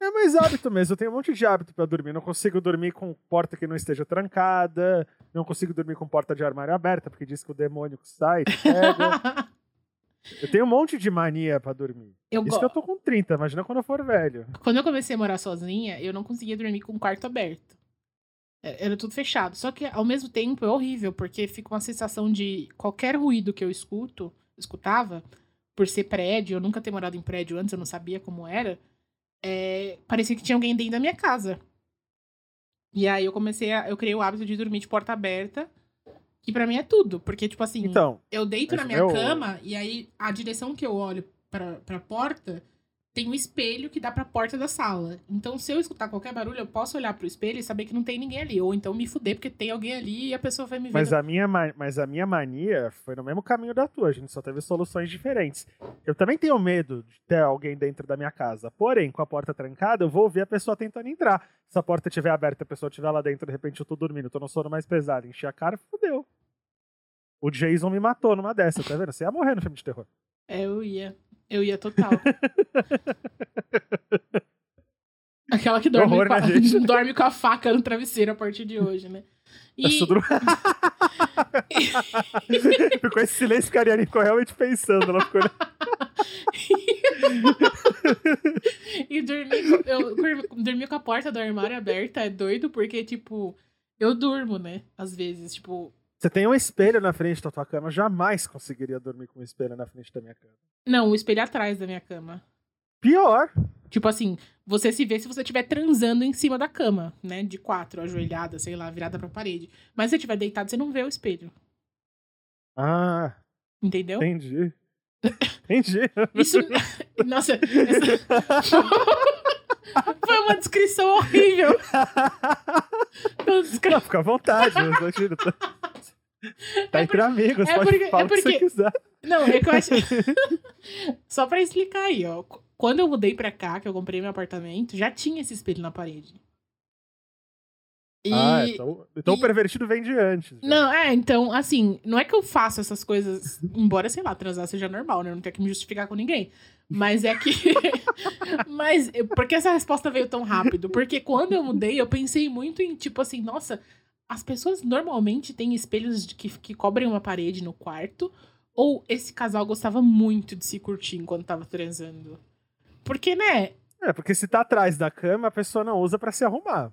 É mais hábito mesmo. Eu tenho um monte de hábito pra dormir. Não consigo dormir com porta que não esteja trancada. Não consigo dormir com porta de armário aberta, porque diz que o demônio sai. pega. (laughs) eu tenho um monte de mania pra dormir. eu Isso gosto. que eu tô com 30, imagina quando eu for velho. Quando eu comecei a morar sozinha, eu não conseguia dormir com o quarto aberto. É- Era tudo fechado. Só que, ao mesmo tempo, é horrível, porque fica uma sensação de qualquer ruído que eu escuto, escutava, por ser prédio, eu nunca ter morado em prédio antes, eu não sabia como era, é, parecia que tinha alguém dentro da minha casa. E aí eu comecei a. Eu criei o hábito de dormir de porta aberta, que pra mim é tudo. Porque, tipo assim, Então, eu deito na minha meu- cama e aí a direção que eu olho pra, pra porta tem um espelho que dá pra porta da sala. Então, se eu escutar qualquer barulho, eu posso olhar pro espelho e saber que não tem ninguém ali. Ou então me fuder porque tem alguém ali e a pessoa vai me ver. Mas a, minha, ma- mas a minha mania foi no mesmo caminho da tua, a gente só teve soluções diferentes. Eu também tenho medo de ter alguém dentro da minha casa. Porém, com a porta trancada, eu vou ouvir a pessoa tentando entrar. Se a porta estiver aberta e a pessoa estiver lá dentro, de repente eu tô dormindo, tô no sono mais pesado, enchi a cara, fodeu. O Jason me matou numa dessa, tá vendo? Você ia morrer no filme de terror. É, eu ia. Eu ia total. (laughs) Aquela que dorme, horror, com a, né, (laughs) dorme com a faca no travesseiro a partir de hoje, né? E, Isso tudo- (laughs) ficou esse silêncio que a Ariane ficou realmente pensando. Ela ficou... e dormir, eu, dormir com a porta do armário aberta é doido, porque, tipo, eu durmo, né? Às vezes, tipo. Você tem um espelho na frente da tua cama, eu jamais conseguiria dormir com um espelho na frente da minha cama. Não, o espelho atrás da minha cama. Pior. Tipo assim, você se vê se você estiver transando em cima da cama, né? De quatro, ajoelhada, sei lá, virada pra parede. Mas se você estiver deitado, você não vê o espelho. Ah, Entendeu? entendi. Entendi. Isso. (laughs) Nossa, essa... (laughs) foi uma descrição horrível. (laughs) Descri- Não, fica à vontade, imagina. Tá, tá entre amigos, é pode porque- falar é o que você porque- quiser. Não, é que eu acho. (laughs) (laughs) Só pra explicar aí, ó. Quando eu mudei pra cá, que eu comprei meu apartamento, já tinha esse espelho na parede. E... Ah, então, então e- o pervertido vem de antes. já. Não, é, então, assim, não é que eu faço essas coisas, embora, sei lá, transar seja normal, né? Eu não tenho que me justificar com ninguém. Mas é que. (laughs) Mas, por que essa resposta veio tão rápido? Porque quando eu mudei, eu pensei muito em, tipo assim, nossa, as pessoas normalmente têm espelhos de que, que cobrem uma parede no quarto, ou esse casal gostava muito de se curtir enquanto tava transando? Porque, né? É, porque se tá atrás da cama, a pessoa não usa pra se arrumar.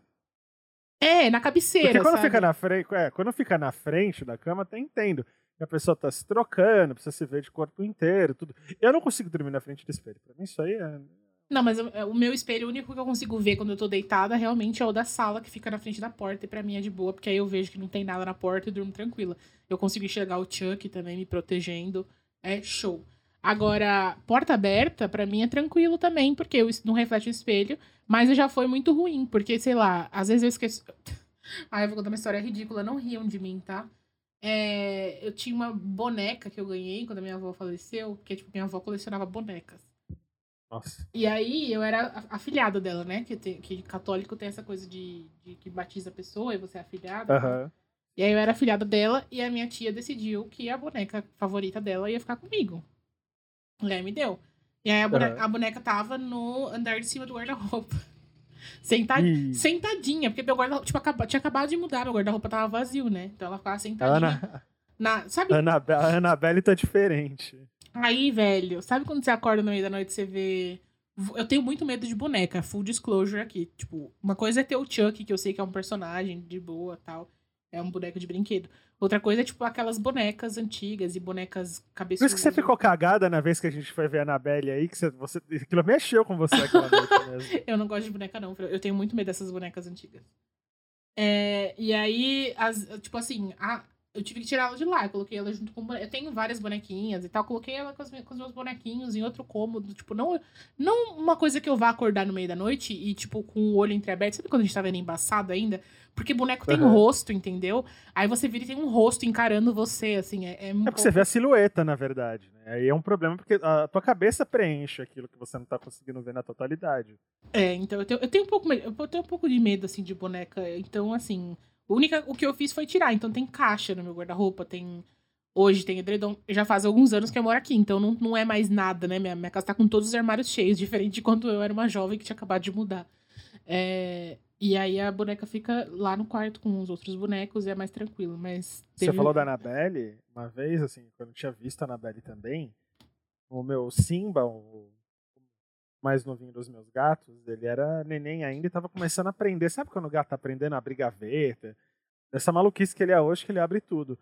É, na cabeceira. Porque quando sabe? fica na frente, é, quando fica na frente da cama, até entendo. A pessoa tá se trocando, precisa se ver de corpo inteiro, tudo. Eu não consigo dormir na frente do espelho. Pra mim, isso aí é. Não, mas o, o meu espelho, o único que eu consigo ver quando eu tô deitada, realmente é o da sala, que fica na frente da porta. E pra mim é de boa, porque aí eu vejo que não tem nada na porta e durmo tranquila. Eu consigo enxergar o Chuck também me protegendo. É show. Agora, porta aberta, pra mim é tranquilo também, porque eu, não reflete o espelho. Mas já foi muito ruim, porque, sei lá, às vezes eu esqueço. (laughs) Ah, eu vou contar uma história ridícula, não riam de mim, tá? É, eu tinha uma boneca que eu ganhei quando a minha avó faleceu, porque, tipo, minha avó colecionava bonecas. Nossa. E aí eu era afilhada dela, né? Que, tem- que católico tem essa coisa de, de que batiza a pessoa e você é afilhada. Aham. E aí eu era afilhada dela e a minha tia decidiu que a boneca favorita dela ia ficar comigo. E aí me deu. E aí a boneca, Aham. a boneca tava no andar de cima do guarda-roupa. (laughs) Sentad... Ih. Sentadinha, porque meu guarda-roupa tipo, acaba- tinha acabado de mudar, meu guarda-roupa tava vazio, né? Então ela ficava sentadinha. Ana, Na... Sabe a Anabe- a Anabelle tá diferente. Aí, velho, sabe quando você acorda no meio da noite e você vê. Eu tenho muito medo de boneca, full disclosure aqui. Tipo, uma coisa é ter o Chuck, que eu sei que é um personagem de boa tal. É um boneco de brinquedo. Outra coisa é, tipo, aquelas bonecas antigas e bonecas Por cabeçudas. isso que você ficou cagada na vez que a gente foi ver a Anabelle aí, que você, você, aquilo mexeu com você aquela noite mesmo. (laughs) Eu não gosto de boneca, não. Eu tenho muito medo dessas bonecas antigas. É, e aí, as- tipo assim, a- eu tive que tirar ela de lá. Eu coloquei ela junto com. Eu tenho várias bonequinhas e tal. Coloquei ela com, as com os meus bonequinhos em outro cômodo. Tipo, não, não uma coisa que eu vá acordar no meio da noite e, tipo, com o olho entreaberto. Sabe quando a gente tá vendo embaçado ainda? Porque boneco tem rosto, entendeu? Aí você vira e tem um rosto encarando você, assim. É, é, um É porque você vê a silhueta, na verdade. Né? Aí é um problema porque a tua cabeça preenche aquilo que você não tá conseguindo ver na totalidade. É, então eu tenho, eu tenho um pouco eu tenho um pouco de medo assim de boneca. Então, assim, a única o que eu fiz foi tirar. Então tem caixa no meu guarda-roupa, tem hoje tem edredom. Já faz alguns anos que eu moro aqui, então não, não é mais nada, né? Minha, minha casa tá com todos os armários cheios, (laughs) diferente de quando eu era uma jovem que tinha acabado de mudar. É, e aí a boneca fica lá no quarto com os outros bonecos e é mais tranquilo, mas Você teve- falou da Anabelle, uma vez, assim, quando eu tinha visto a Anabelle também, o meu Simba, o mais novinho dos meus gatos, ele era neném ainda e tava começando a aprender. Sabe quando o gato tá aprendendo a abrir gaveta? Essa maluquice que ele é hoje, que ele abre tudo.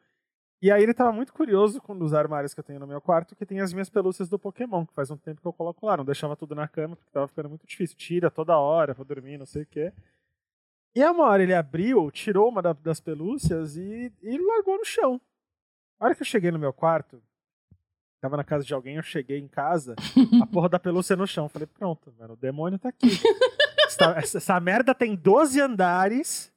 E aí ele tava muito curioso com um dos armários que eu tenho no meu quarto, que tem as minhas pelúcias do Pokémon, que faz um tempo que eu coloco lá. Não deixava tudo na cama, porque tava ficando muito difícil. Tira toda hora pra dormir, não sei o quê. E aí uma hora ele abriu, tirou uma da- das pelúcias e, e largou no chão. A hora que eu cheguei no meu quarto, tava na casa de alguém, eu cheguei em casa, a porra da pelúcia no chão. Falei, pronto, mano, o demônio tá aqui. essa, essa- merda tem 12 andares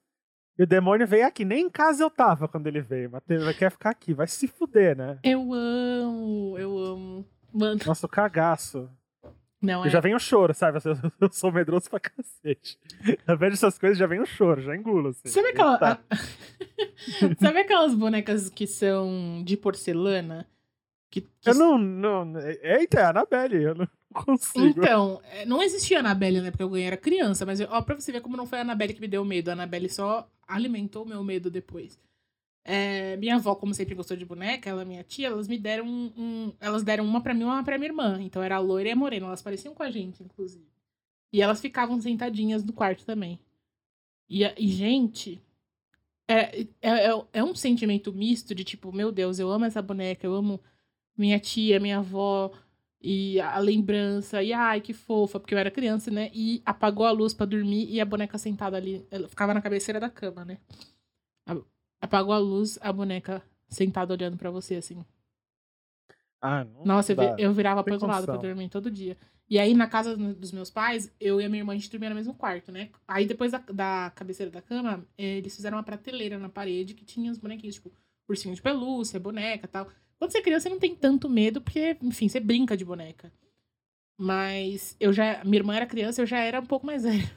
e o demônio veio aqui. Nem em casa eu tava quando ele veio, mas ele quer ficar aqui, vai se fuder, né? Eu amo, eu amo. Mano, Nossa, o cagaço. não E é. já vem o choro, sabe? Eu, eu sou medroso pra cacete. Eu vejo essas coisas já vem o choro, já engulo. Assim. Sabe, aquela... (laughs) Sabe aquelas bonecas que são de porcelana? Que, que- Eu não, não. Eita, é a Anabelle, eu não (laughs) consigo. Então, é, não existia Anabelle na época que eu ganhei, era criança, mas eu- ó, pra você ver como não foi a Anabelle que me deu medo, a Anabelle só alimentou o meu medo depois. É, minha avó, como sempre gostou de boneca, ela minha tia, elas me deram um, um- Elas deram uma pra mim e uma pra minha irmã. Então era a loira e a morena. Elas pareciam com a gente, inclusive. E elas ficavam sentadinhas no quarto também. E, a- e, gente, é, é, é, é um sentimento misto de tipo, meu Deus, eu amo essa boneca, eu amo minha tia, minha avó, e a lembrança, e ai, que fofa, porque eu era criança, né? E apagou a luz pra dormir e a boneca sentada ali, ela ficava na cabeceira da cama, né? Apagou a luz, a boneca sentada olhando pra você, assim. Ah, não Nossa, eu, vi- dá. eu virava pro outro lado pra dormir todo dia. E aí, na casa dos meus pais, eu e a minha irmã, a gente dormia no mesmo quarto, né? Aí, depois da, da cabeceira da cama, eh, eles fizeram uma prateleira na parede que tinha os bonequinhos, tipo, ursinho de pelúcia, boneca tal. Quando você é criança, você não tem tanto medo, porque, enfim, você brinca de boneca. Mas eu já. Minha irmã era criança, eu já era um pouco mais (laughs) velha.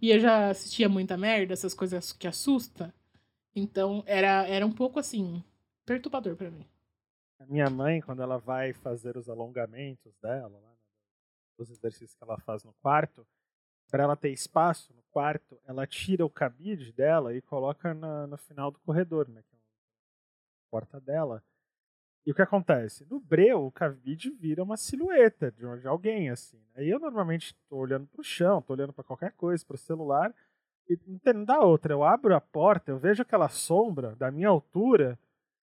E eu já assistia muita merda, essas coisas que assusta. Então era, era um pouco assim, perturbador para mim. A minha mãe, quando ela vai fazer os alongamentos dela, né, os exercícios que ela faz no quarto, para ela ter espaço no quarto, ela tira o cabide dela e coloca na, no final do corredor, né, que é a porta dela. E o que acontece? No breu, o cabide vira uma silhueta de, alguém, assim. Aí né. eu normalmente estou olhando para o chão, estou olhando para qualquer coisa, para o celular, e não, tem, não dá outra. Eu abro a porta, eu vejo aquela sombra da minha altura,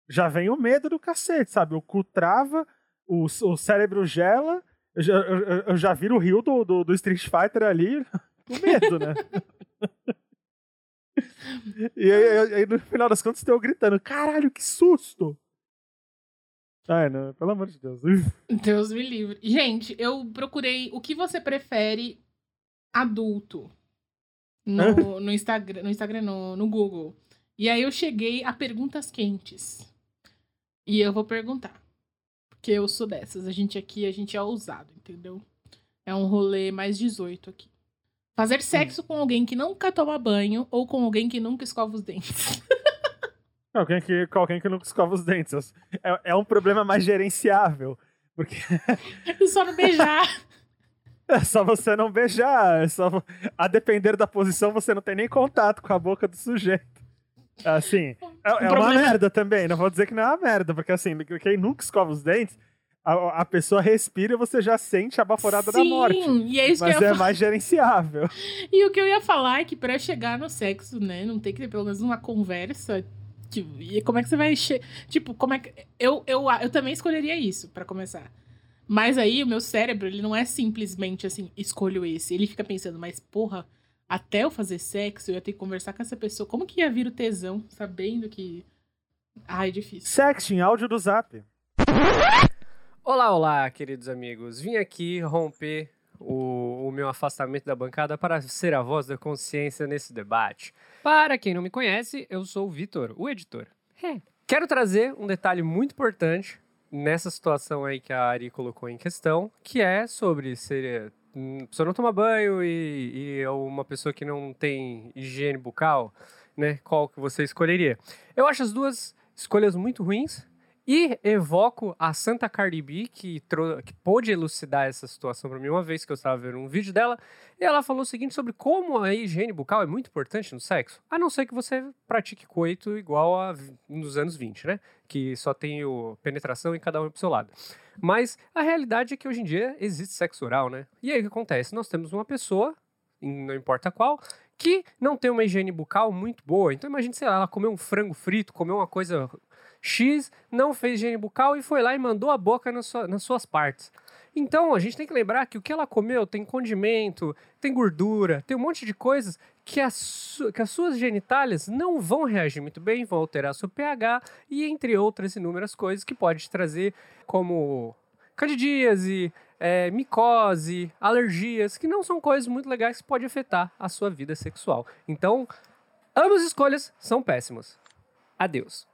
já vem o medo do cacete, sabe? O cu trava, o, o cérebro gela, eu já, eu, eu já viro o rio do, do, do Street Fighter ali, (laughs) com medo, né? (laughs) e aí, aí, no final das contas, eu gritando: caralho, que susto! Pelo amor de Deus. (laughs) Deus me livre. Gente, eu procurei o que você prefere adulto no, no Instagram, no, Instagram no, no Google. E aí eu cheguei a perguntas quentes. E eu vou perguntar. Porque eu sou dessas. A gente aqui, a gente é ousado, entendeu? É um rolê mais 18 aqui. Fazer sexo hum. com alguém que nunca toma banho ou com alguém que nunca escova os dentes. (laughs) Alguém que, com alguém que nunca escova os dentes. É, é um problema mais gerenciável. Porque. (laughs) só não beijar. (laughs) É só você não beijar. É só... A depender da posição, você não tem nem contato com a boca do sujeito. Assim, (laughs) é, é uma merda também. Não vou dizer que não é uma merda, porque assim, quem nunca escova os dentes, a, a pessoa respira e você já sente a baforada Sim, da morte. E é isso Mas que eu é mais gerenciável. E o que eu ia falar é que para chegar no sexo, né, não tem que ter pelo menos uma conversa. Tipo, e como é que você vai. Che... Tipo, como é que. Eu, eu, eu também escolheria isso, para começar. Mas aí o meu cérebro, ele não é simplesmente assim, escolho esse. Ele fica pensando, mas porra até eu fazer sexo, eu ia ter que conversar com essa pessoa. Como que ia vir o tesão, sabendo que. Ai, difícil. Sexting, áudio do zap. Olá, olá, queridos amigos. Vim aqui romper o, o, meu afastamento da bancada para ser a voz da consciência nesse debate. Para quem não me conhece, eu sou o Vitor, o editor. É. Quero trazer um detalhe muito importante nessa situação aí que a Ari colocou em questão, que é sobre ser pessoa não toma banho e, e é uma pessoa que não tem higiene bucal, né? Qual que você escolheria? Eu acho as duas escolhas muito ruins e evoco a Santa Cardi B, que, que pôde elucidar essa situação para mim uma vez que eu estava vendo um vídeo dela, e ela falou o seguinte sobre como a higiene bucal é muito importante no sexo, a não ser que você pratique coito igual a nos anos 20, né? Que só tem o penetração e cada um pro seu lado. Mas a realidade é que hoje em dia existe sexo oral, né? E aí o que acontece? Nós temos uma pessoa, não importa qual, que não tem uma higiene bucal muito boa. Então imagine, sei lá, ela comeu um frango frito, comeu uma coisa X, não fez higiene bucal e foi lá e mandou a boca nas, sua, nas suas partes. Então, a gente tem que lembrar que o que ela comeu tem condimento, tem gordura, tem um monte de coisas que, que as suas genitálias não vão reagir muito bem, vão alterar seu pH e entre outras inúmeras coisas que pode trazer como candidíase, é, micose, alergias, que não são coisas muito legais que podem afetar a sua vida sexual. Então, ambas escolhas são péssimas. Adeus.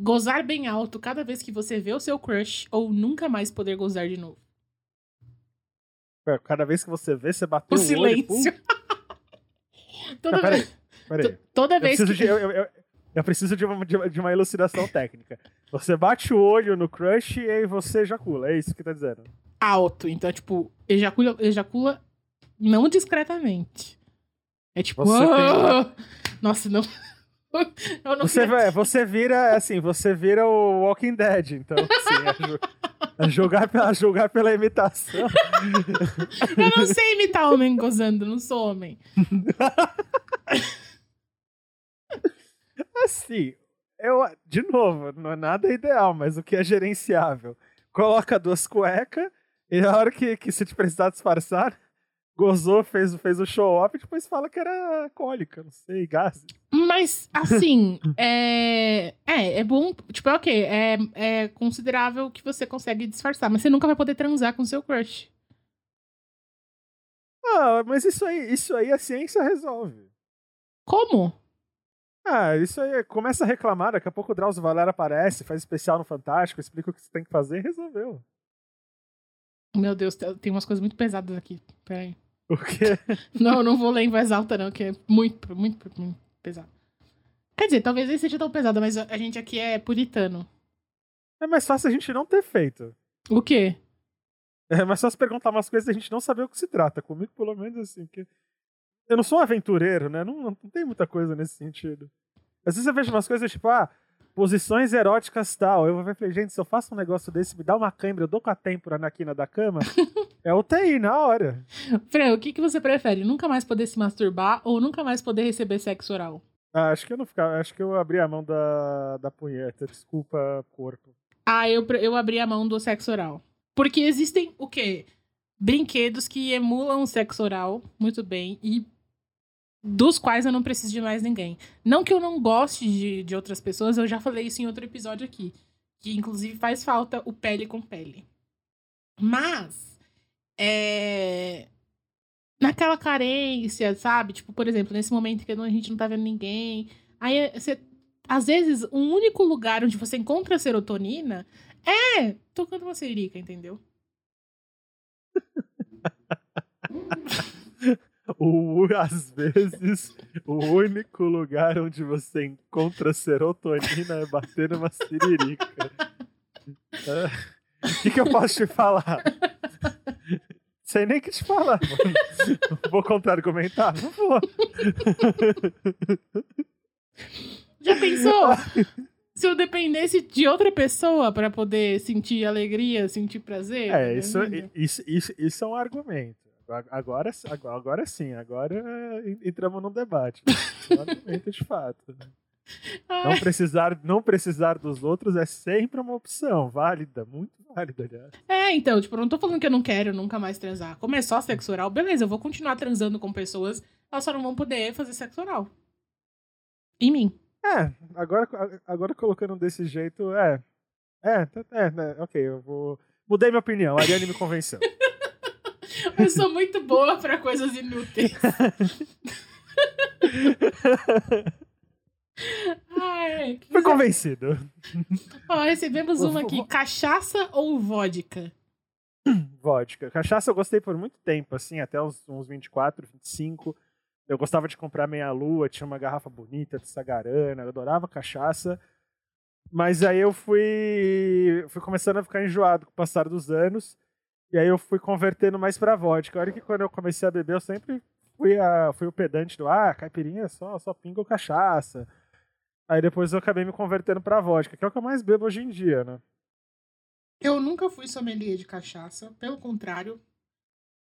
Gozar bem alto cada vez que você vê o seu crush ou nunca mais poder gozar de novo. Cada vez que você vê, você bateu o, o silêncio. (laughs) toda Não, peraí, peraí. Toda vez eu que... De, eu, eu, eu, preciso de uma, de uma elucidação técnica. Você bate o olho no crush e aí você ejacula. É isso que tá dizendo. Alto. Então, tipo, ejacula, ejacula não discretamente. É tipo... Oh! tem... Nossa, não... (laughs) você, vai, você vira, assim, você vira o Walking Dead, então, assim, a, julgar, pela, julgar pela imitação. (laughs) Eu não sei imitar homem gozando, não sou homem. (laughs) Assim, eu, de novo, não é nada ideal, mas o que é gerenciável? Coloca duas cuecas e a hora que, que se te precisar disfarçar, gozou, fez, fez o show off e depois fala que era cólica, não sei, gás. Mas, assim, (laughs) é, é, é bom, tipo, é ok, é, é considerável que você consegue disfarçar, mas você nunca vai poder transar com seu crush. Ah, mas isso aí, isso aí a ciência resolve. Como? Ah, isso aí, começa a reclamar, daqui a pouco o Drauzio Valera aparece, faz especial no Fantástico, explica o que você tem que fazer e resolveu. Meu Deus, tem umas coisas muito pesadas aqui. Peraí. O quê? (laughs) Não, não vou ler em voz alta, não, que é muito, muito, muito pesado. Quer dizer, talvez nem seja tão pesado, mas a gente aqui é puritano. É mais fácil a gente não ter feito. O quê? É mais fácil perguntar umas coisas e a gente não saber o que se trata. Comigo, pelo menos, assim. Que... Eu não sou um aventureiro, né? Não, não tem muita coisa nesse sentido. Às vezes eu vejo umas coisas tipo, ah, posições eróticas tal. Eu vou ver, gente, se eu faço um negócio desse, me dá uma câimbra, eu dou com a têmpora na quina da cama, (laughs) é UTI na hora. Fran, o que, que você prefere? Nunca mais poder se masturbar ou nunca mais poder receber sexo oral? Ah, acho que eu não ficava. Acho que eu abri a mão da, da punheta. Desculpa, corpo. Ah, eu, eu abri a mão do sexo oral. Porque existem o quê? Brinquedos que emulam o sexo oral muito bem e dos quais eu não preciso de mais ninguém. Não que eu não goste de, de outras pessoas, eu já falei isso em outro episódio aqui. Que inclusive faz falta o pele com pele. Mas, é. Naquela carência, sabe? Tipo, por exemplo, nesse momento que a gente não tá vendo ninguém. Aí você. Às vezes, o um único lugar onde você encontra serotonina é tocando uma siririca, entendeu? (laughs) o, às vezes, o único lugar onde você encontra serotonina é bater numa siririca. O que, que eu posso te falar? Sei nem o que te falar, mano. Vou contra-argumentar? Não vou. Já pensou? Se eu dependesse de outra pessoa para poder sentir alegria, sentir prazer? É, isso, isso, isso, isso é um argumento. Agora, agora, agora sim, agora entramos num debate. (laughs) Né? de fato. Né? Não precisar, não precisar dos outros é sempre uma opção válida, muito válida, aliás. É, então, tipo, eu não tô falando que eu não quero nunca mais transar. Como é só sexo oral, beleza, eu vou continuar transando com pessoas, elas só não vão poder fazer sexo oral. Em mim. É, agora, agora colocando desse jeito, é. É, é, é, ok, eu vou. Mudei minha opinião, a Ariane me convenceu. (laughs) Eu sou muito boa para coisas inúteis. Ai, Fui convencido. Ó, recebemos uma aqui. Cachaça ou vodka? (clears throat) Vodka. Cachaça eu gostei por muito tempo, assim, até uns, uns 24, 25. Eu gostava de comprar meia-lua, tinha uma garrafa bonita de sagarana, eu adorava cachaça. Mas aí eu fui, fui começando a ficar enjoado com o passar dos anos. E aí eu fui convertendo mais pra vodka. Olha que quando eu comecei a beber, eu sempre fui, a, fui o pedante do ah, caipirinha é só, só pinga ou cachaça. Aí depois eu acabei me convertendo pra vodka, que é o que eu mais bebo hoje em dia, né? Eu nunca fui sommelier de cachaça, pelo contrário.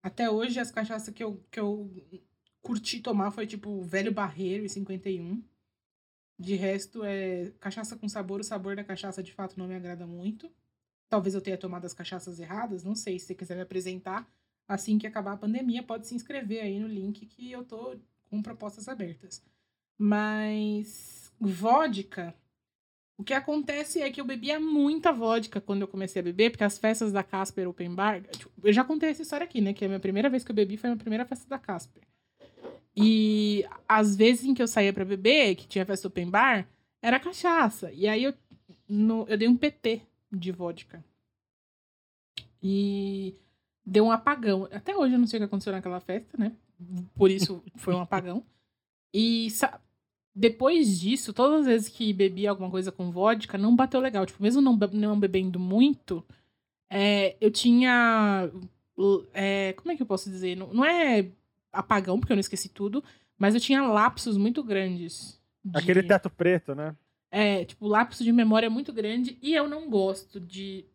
Até hoje, as cachaças que eu, que eu curti tomar foi tipo Velho Barreiro e 51. De resto, é cachaça com sabor. O sabor da cachaça de fato não me agrada muito. Talvez eu tenha tomado as cachaças erradas, não sei. Se você quiser me apresentar assim que acabar a pandemia, pode se inscrever aí no link que eu tô com propostas abertas. Mas vodka, o que acontece é que eu bebia muita vodka quando eu comecei a beber, porque as festas da Casper Open Bar. Tipo, eu já contei essa história aqui, né? Que a minha primeira vez que eu bebi foi a minha primeira festa da Casper. E às vezes em que eu saía para beber, que tinha festa open bar, era cachaça. E aí eu, no, eu dei um PT de vodka. E deu um apagão. Até hoje eu não sei o que aconteceu naquela festa, né? Por isso foi um (laughs) apagão. E depois disso, todas as vezes que bebi alguma coisa com vodka, não bateu legal. Tipo, mesmo não, não bebendo muito, é, eu tinha. É, como é que eu posso dizer? Não, não é apagão, porque eu não esqueci tudo, mas eu tinha lapsos muito grandes. De... Aquele teto preto, né? É, tipo, lapso de memória muito grande e eu não gosto de.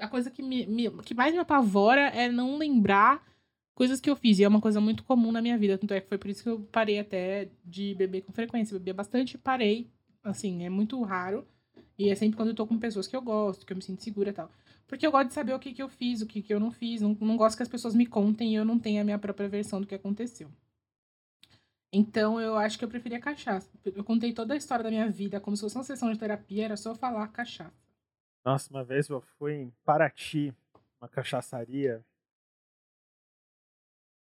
A coisa que, me, me, que mais me apavora é não lembrar coisas que eu fiz. E é uma coisa muito comum na minha vida. Tanto é que foi por isso que eu parei até de beber com frequência. Bebia bastante parei. Assim, é muito raro. E é sempre quando eu tô com pessoas que eu gosto, que eu me sinto segura e tal. Porque eu gosto de saber o que, que eu fiz, o que, que eu não fiz. Não, não gosto que as pessoas me contem e eu não tenha a minha própria versão do que aconteceu. Então eu acho que eu preferia cachaça. Eu contei toda a história da minha vida como se fosse uma sessão de terapia, era só falar cachaça. Nossa, uma vez eu fui em Paraty, uma cachaçaria.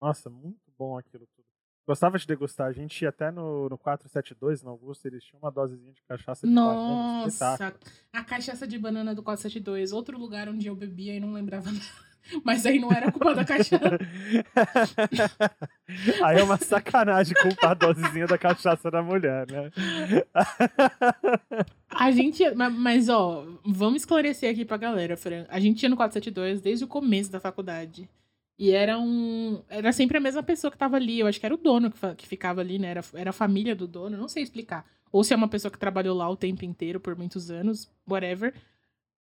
Nossa, muito bom aquilo tudo. Gostava de degustar. A gente ia até no, no 472, no Augusto, eles tinham uma dosezinha de cachaça de Nossa, a cachaça de banana do 472, outro lugar onde eu bebia e não lembrava (laughs) nada. Mas aí não era culpa da cachaça. (laughs) aí é uma sacanagem culpar a dosezinha da cachaça da mulher, né? (laughs) a gente. Mas, ó, vamos esclarecer aqui pra galera, Fran. A gente ia no 472 desde o começo da faculdade. E era um. Era sempre a mesma pessoa que tava ali. Eu acho que era o dono que, que ficava ali, né? Era, era a família do dono, não sei explicar. Ou se é uma pessoa que trabalhou lá o tempo inteiro por muitos anos, whatever.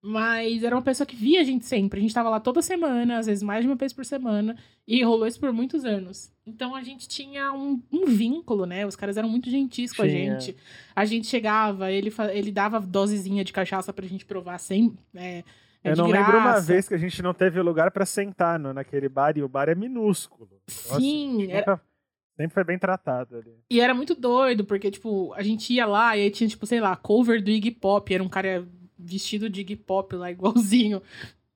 Mas era uma pessoa que via a gente sempre. A gente tava lá toda semana, às vezes mais de uma vez por semana. E rolou isso por muitos anos. Então a gente tinha um, um vínculo, né? Os caras eram muito gentis com tinha. a gente. A gente chegava, ele, ele dava dosezinha de cachaça pra gente provar sem. É, é eu não graça. lembro uma vez que a gente não teve lugar para sentar no, naquele bar e o bar é minúsculo. Sim, Nossa, era... sempre foi bem tratado ali. E era muito doido, porque, tipo, a gente ia lá e aí tinha, tipo, sei lá, cover do Iggy Pop. Era um cara vestido de Iggy Pop lá, igualzinho,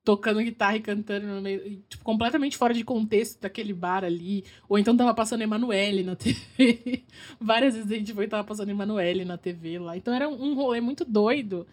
tocando guitarra e cantando no meio, tipo, completamente fora de contexto daquele bar ali. Ou então tava passando Emanuele na (laughs) TV. Várias vezes a gente foi e tava passando Emanuele na TV lá. Então era um rolê muito doido.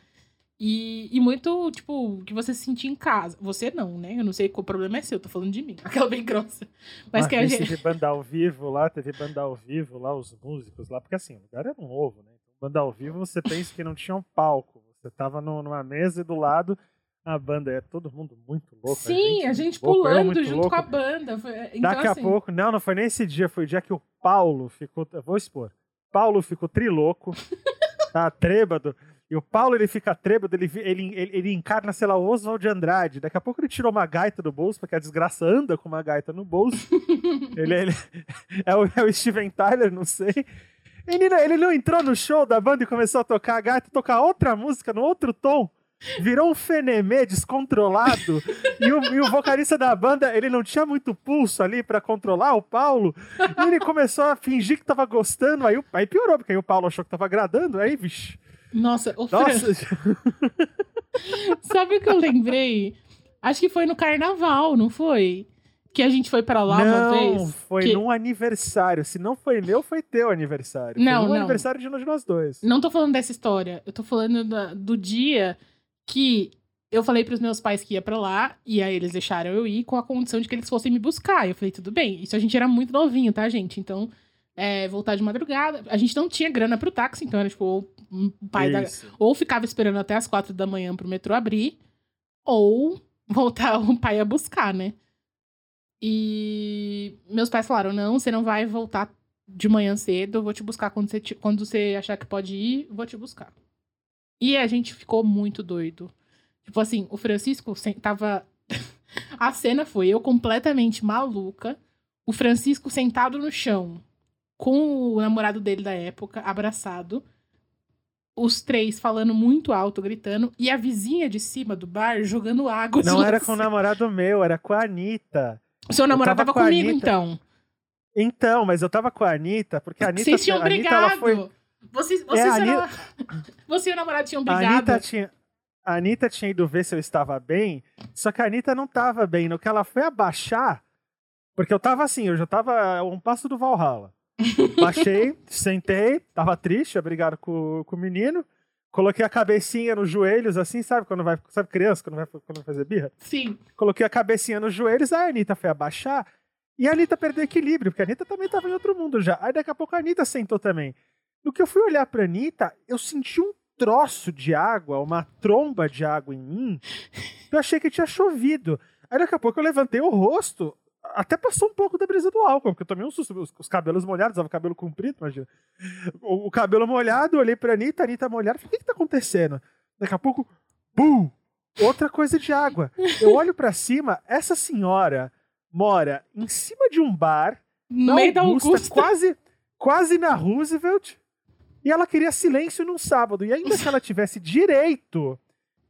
E, e muito, tipo, que você se sentia em casa. Você não, né? Eu não sei qual o problema é seu, tô falando de mim. (laughs) Aquela bem grossa. Mas que a gente. Teve banda ao vivo lá, teve banda ao vivo lá, os músicos lá, porque assim, o lugar era novo, né? Então, banda ao vivo, você pensa que não tinha um palco. Você tava no, numa mesa e do lado a banda é todo mundo muito louco. Sim, a gente, a gente pulando junto louco. com a banda. Então, Daqui assim... a pouco, não, não foi nesse dia, foi o dia que o Paulo ficou. Vou expor. Paulo ficou triloco, (laughs) tá trêbado. E o Paulo, ele fica trêbado, ele, ele, ele, ele encarna, sei lá, o Oswald de Andrade. Daqui a pouco ele tirou uma gaita do bolso, porque a desgraça anda com uma gaita no bolso. (laughs) ele, ele é, o, é o Steven Tyler, não sei. Menina, ele não entrou no show da banda e começou a tocar a gaita, tocar outra música no outro tom. Virou um fenemê descontrolado. e, o, e, o, vocalista da banda, ele não tinha muito pulso ali para controlar o Paulo. E ele começou a fingir que tava gostando. Aí, aí piorou, porque aí o Paulo achou que tava agradando. Aí, vixi. Nossa, o Nossa. (laughs) Sabe o que eu lembrei? Acho que foi no carnaval, não foi? Que a gente foi para lá não, uma vez. Não, foi que... num aniversário. Se não foi meu, foi teu aniversário. Não, foi não. aniversário de nós dois. Não tô falando dessa história. Eu tô falando da, do dia que eu falei pros meus pais que ia para lá, e aí eles deixaram eu ir com a condição de que eles fossem me buscar. Eu falei, tudo bem. Isso a gente era muito novinho, tá, gente? Então, é, voltar de madrugada. A gente não tinha grana pro táxi, então era tipo, ou, o pai da, ou ficava esperando até as quatro da manhã pro metrô abrir, ou (laughs) voltar o pai a buscar, né? E meus pais falaram: não, você não vai voltar de manhã cedo, eu vou te buscar quando você, te, quando você achar que pode ir, vou te buscar. E a gente ficou muito doido. Tipo assim, o Francisco tava. (laughs) a cena foi eu completamente maluca, o Francisco sentado no chão, com o namorado dele da época, abraçado. Os três falando muito alto, gritando, e a vizinha de cima do bar jogando água. Não era (laughs) com o namorado meu, era com a Anitta. O seu namorado tava, tava comigo, então. Então, mas eu tava com a Anitta, porque a Anitta... Vocês tinham a brigado. Anitta, foi... Você, você, é, Anitta... você e o namorado tinham brigado. A Anitta tinha... A Anitta tinha ido ver se eu estava bem, só que a Anitta não estava bem. No que ela foi abaixar, porque eu tava assim, eu já tava a um passo do Valhalla. (laughs) Baixei, sentei, tava triste, obrigado com, com o menino. Coloquei a cabecinha nos joelhos, assim, sabe quando vai. Sabe criança quando vai, quando vai fazer birra? Sim. Coloquei a cabecinha nos joelhos, aí a Anitta foi abaixar e a Anitta perdeu equilíbrio, porque a Anitta também tava em outro mundo já. Aí daqui a pouco a Anitta sentou também. No que eu fui olhar pra Anitta, eu senti um troço de água, uma tromba de água em mim. Eu achei que tinha chovido. Aí daqui a pouco eu levantei o rosto, até passou um pouco da brisa do álcool, porque eu tomei um susto. Os, os cabelos molhados, usava cabelo comprido, imagina. O, o, cabelo molhado, olhei pra Anitta, a Anitta molhada, falei, o que que tá acontecendo? Daqui a pouco, bum! Outra coisa de água. Eu (laughs) olho para cima, essa senhora mora em cima de um bar, no meio da Augusta, quase, quase na Roosevelt, e ela queria silêncio num sábado. E ainda (laughs) que ela tivesse direito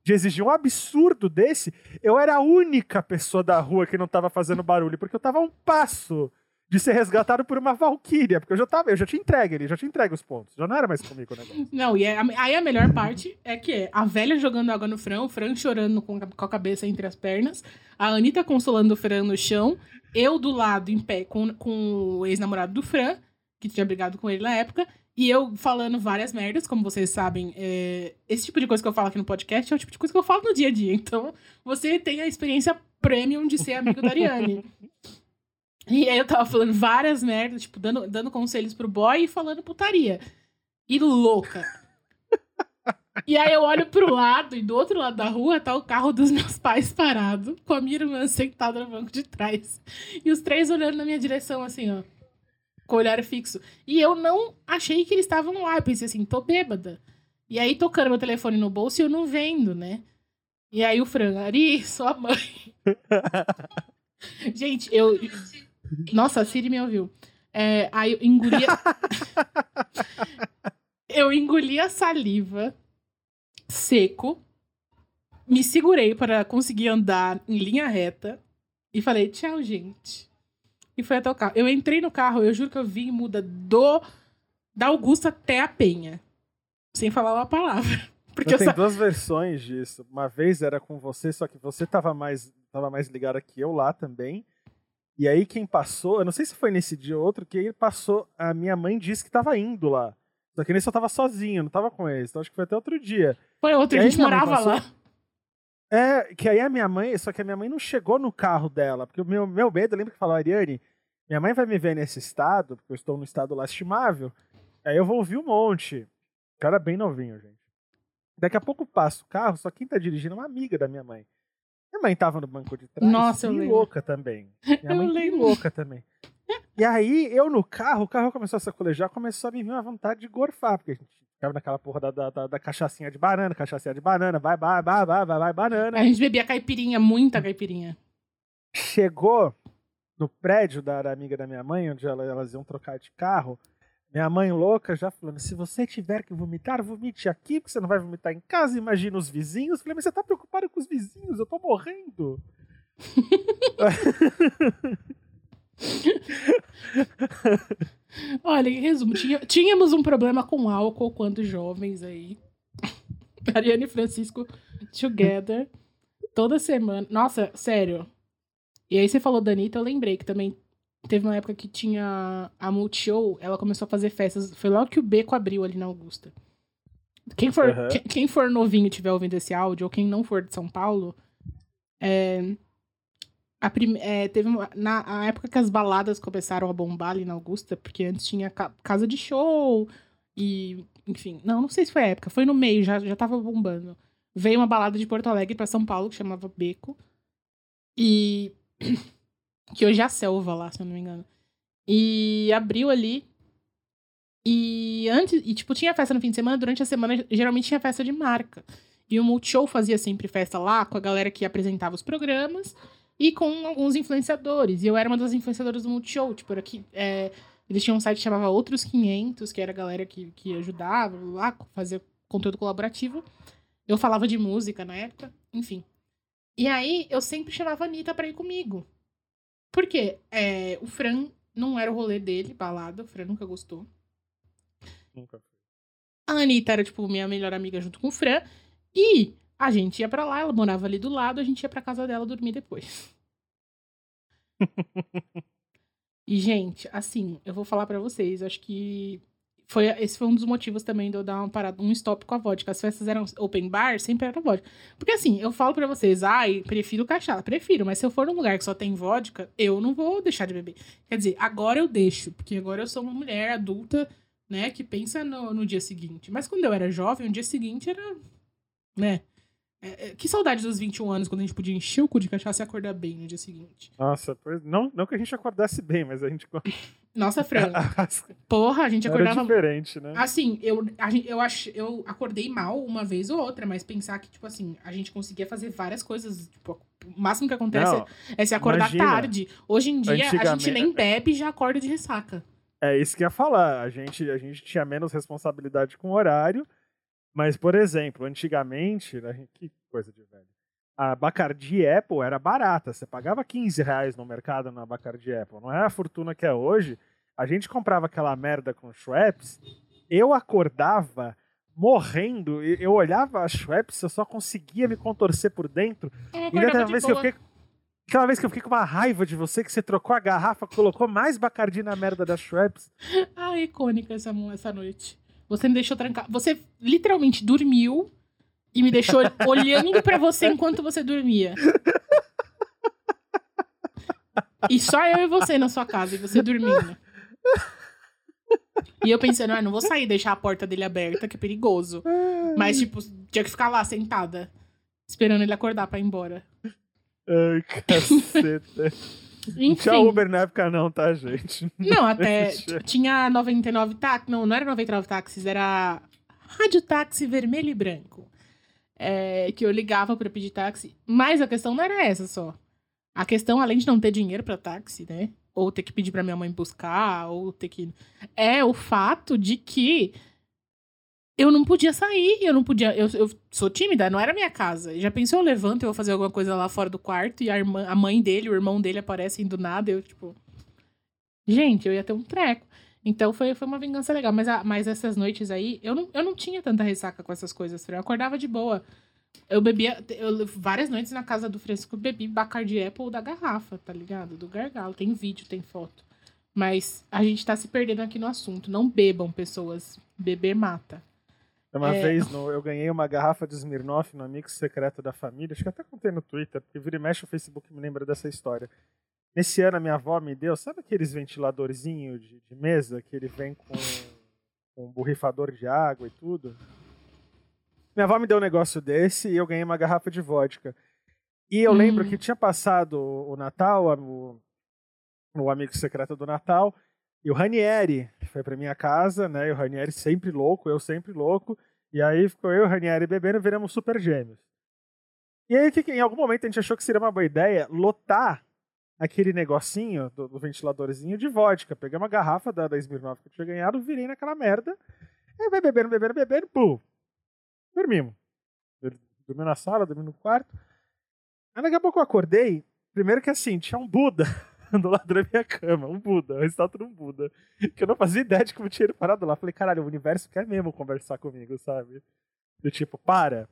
de exigir um absurdo desse, eu era a única pessoa da rua que não tava fazendo barulho, porque eu tava a um passo de ser resgatado por uma valquíria, porque eu já tava, eu já tinha entregue ele, já tinha entregue os pontos, já não era mais comigo o negócio. Não, e é, aí a melhor parte é que a velha jogando água no Fran, o Fran chorando com, com a cabeça entre as pernas, a Anitta consolando o Fran no chão, eu do lado em pé com, com o ex-namorado do Fran, que tinha brigado com ele na época. E eu falando várias merdas, como vocês sabem, é, esse tipo de coisa que eu falo aqui no podcast é o tipo de coisa que eu falo no dia a dia. Então, você tem a experiência premium de ser amigo da Ariane. e aí eu tava falando várias merdas, tipo, dando, dando conselhos pro boy e falando putaria. E louca. E aí eu olho pro lado e do outro lado da rua tá o carro dos meus pais parado, com a minha irmã sentada no banco de trás. E os três olhando na minha direção, assim, ó com o olhar fixo. E eu não achei que eles estavam lá. Eu pensei assim, tô bêbada. E aí, tocando meu telefone no bolso e eu não vendo, né? E aí o Fran, Ari, sua mãe. (laughs) Gente, eu. Nossa, a Siri me ouviu. É, aí eu engoli. (laughs) eu engoli a saliva seco, me segurei para conseguir andar em linha reta e falei: tchau, gente e foi até o carro. Eu entrei no carro, eu juro que eu vim muda do da Augusta até a Penha. Sem falar uma palavra. (laughs) Porque tem duas versões disso. Uma vez era com você, só que você tava mais, tava mais ligada que eu lá também. E aí quem passou, eu não sei se foi nesse dia ou outro, que ele passou, a minha mãe disse que tava indo lá. Só que nesse eu tava sozinho, não tava com eles. Então acho que foi até outro dia. Foi outro, a gente morava passou... lá. É, que aí a minha mãe, só que a minha mãe não chegou no carro dela, porque o meu, meu medo, lembra que falou, Ariane, minha mãe vai me ver nesse estado, porque eu estou no estado lastimável, aí eu vou ouvir um monte. Cara bem novinho, gente. Daqui a pouco passa o carro, só quem tá dirigindo é uma amiga da minha mãe. Minha mãe tava no banco de trás. Nossa, eu louca também. Minha (laughs) mãe louca também. E aí, eu no carro, o carro começou a sacolejar, começou a me vir uma vontade de gorfar, porque a gente ficava naquela porra da, da, da, da cachaçinha de banana, cachaçinha de banana, vai, vai, vai, vai, vai, vai, banana. A gente bebia caipirinha, muita caipirinha. Chegou no prédio da, da amiga da minha mãe, onde ela, elas iam trocar de carro, minha mãe louca já falando: se você tiver que vomitar, vomite aqui, porque você não vai vomitar em casa, imagina os vizinhos. Eu falei, mas você tá preocupado com os vizinhos, eu tô morrendo. (laughs) (laughs) (laughs) Olha, em resumo, tinha, tínhamos um problema com álcool quando jovens aí. (laughs) Ariane e Francisco together. Toda semana. Nossa, sério. E aí você falou da Anitta, eu lembrei que também teve uma época que tinha a Multishow, ela começou a fazer festas. Foi logo que o Beco abriu ali na Augusta. Quem for, uhum. quem, quem, for novinho e tiver ouvindo esse áudio, ou quem não for de São Paulo, é, prim, é, teve uma, na época que as baladas começaram a bombar ali na Augusta, porque antes tinha ca, casa de show e, enfim, não, não sei se foi a época, foi no meio, já, já tava bombando. Veio uma balada de Porto Alegre para São Paulo que chamava Beco. E (coughs) que hoje é a selva lá, se eu não me engano. E abriu ali. E antes, e tipo, tinha festa no fim de semana, durante a semana geralmente tinha festa de marca. E o Multishow fazia sempre festa lá com a galera que apresentava os programas e com alguns influenciadores. E eu era uma das influenciadoras do Multishow, tipo, era aqui, é, eles tinham um site que chamava Outros 500, que era a galera que, que ajudava lá, fazia conteúdo colaborativo. Eu falava de música na época, enfim. E aí eu sempre chamava a Anitta pra ir comigo. Por quê? É, o Fran não era o rolê dele, balada, o Fran nunca gostou. Nunca. A Anitta era, tipo, minha melhor amiga junto com o Fran. E a gente ia para lá, ela morava ali do lado, a gente ia pra casa dela dormir depois. (laughs) e, gente, assim, eu vou falar para vocês, acho que foi, esse foi um dos motivos também de eu dar uma parada, um stop com a vodka. As festas eram open bar, sempre era vodka. Porque assim, eu falo para vocês, ai, prefiro cachaça, prefiro, mas se eu for num lugar que só tem vodka, eu não vou deixar de beber. Quer dizer, agora eu deixo, porque agora eu sou uma mulher adulta, né, que pensa no, no dia seguinte. Mas quando eu era jovem, o dia seguinte era, né, é, é, que saudade dos 21 anos, quando a gente podia encher o cu de cachaça e acordar bem no dia seguinte. Nossa, pois, não, não que a gente acordasse bem, mas a gente. (laughs) Nossa, Fran. (laughs) porra, a gente acordava. Era diferente, né? Assim, eu, a, eu, ach, eu acordei mal uma vez ou outra, mas pensar que, tipo assim, a gente conseguia fazer várias coisas. Tipo, o máximo que acontece não, é, se acordar imagina, tarde. Hoje em dia, a gente nem bebe e já acorda de ressaca. É isso que eu ia falar. A gente, a gente tinha menos responsabilidade com o horário. Mas, por exemplo, antigamente, né, (laughs) que coisa de velho, a Bacardi Apple era barata. Você pagava 15 reais no mercado na Bacardi Apple. Não é a fortuna que é hoje. A gente comprava aquela merda com Schweppes. Eu acordava morrendo. Eu olhava a Schweppes, eu só conseguia me contorcer por dentro. E de vez que eu fiquei... Aquela vez que eu fiquei com uma raiva de você, que você trocou a garrafa, colocou mais Bacardi na merda da Schweppes. (laughs) Ah, icônica essa, essa noite. Você me deixou trancar. Você literalmente dormiu e me deixou (laughs) olhando pra você enquanto você dormia. E só eu e você na sua casa, e você dormindo. E eu pensando, ah, não vou sair e deixar a porta dele aberta, que é perigoso. Mas, tipo, tinha que ficar lá sentada, esperando ele acordar pra ir embora. Ai, caceta. (laughs) Enfim. Tchau, Uber na época não, tá, gente? Não, até tinha 99 táxis. Não, não era 99 táxis, era rádio táxi vermelho e branco. É, que eu ligava pra pedir táxi. Mas a questão não era essa só. A questão, além de não ter dinheiro pra táxi, né? Ou ter que pedir pra minha mãe buscar, ou ter que. É o fato de que eu não podia sair, eu não podia. Eu, eu sou tímida, não era minha casa. Já pensou, eu levanto, eu vou fazer alguma coisa lá fora do quarto e a, irmã, a mãe dele, o irmão dele aparecem do nada, eu, tipo. Gente, eu ia ter um treco. Então foi, foi uma vingança legal. Mas, a, mas essas noites aí, eu não, eu não tinha tanta ressaca com essas coisas. Eu acordava de boa. Eu bebia. Eu, várias noites na casa do Fresco, eu bebi Bacardi Apple da garrafa, tá ligado? Do gargalo. Tem vídeo, tem foto. Mas a gente tá se perdendo aqui no assunto. Não bebam, pessoas. Beber mata. Uma É. vez no- eu ganhei uma garrafa de Smirnoff no Amigo Secreto da Família. Acho que até contei no Twitter, porque vira e mexe o Facebook me lembra dessa história. Nesse ano a minha avó me deu, sabe aqueles ventiladorzinhos de, de mesa que ele vem com, com um borrifador de água e tudo? Minha avó me deu um negócio desse e eu ganhei uma garrafa de vodka. E eu Hum. lembro que tinha passado o Natal, o, o Amigo Secreto do Natal, e o Ranieri foi pra minha casa, né? E o Ranieri sempre louco, eu sempre louco. E aí ficou eu e o Ranieri bebendo e viramos super gêmeos. E aí, que, em algum momento a gente achou que seria uma boa ideia lotar aquele negocinho do, do ventiladorzinho de vodka. Peguei uma garrafa da, da Smirnoff que eu tinha ganhado, virei naquela merda. Aí vai bebendo, bebendo, bebendo, pum. Dormimos. Dormi na sala, dormi no quarto. Aí daqui a pouco eu acordei. Primeiro que assim, tinha um Buda (laughs) do lado da minha cama. Um Buda, uma estátua de um Buda. Que eu não fazia ideia de como tinha ele parado lá. Falei, caralho, o universo quer mesmo conversar comigo, sabe? Do tipo, para.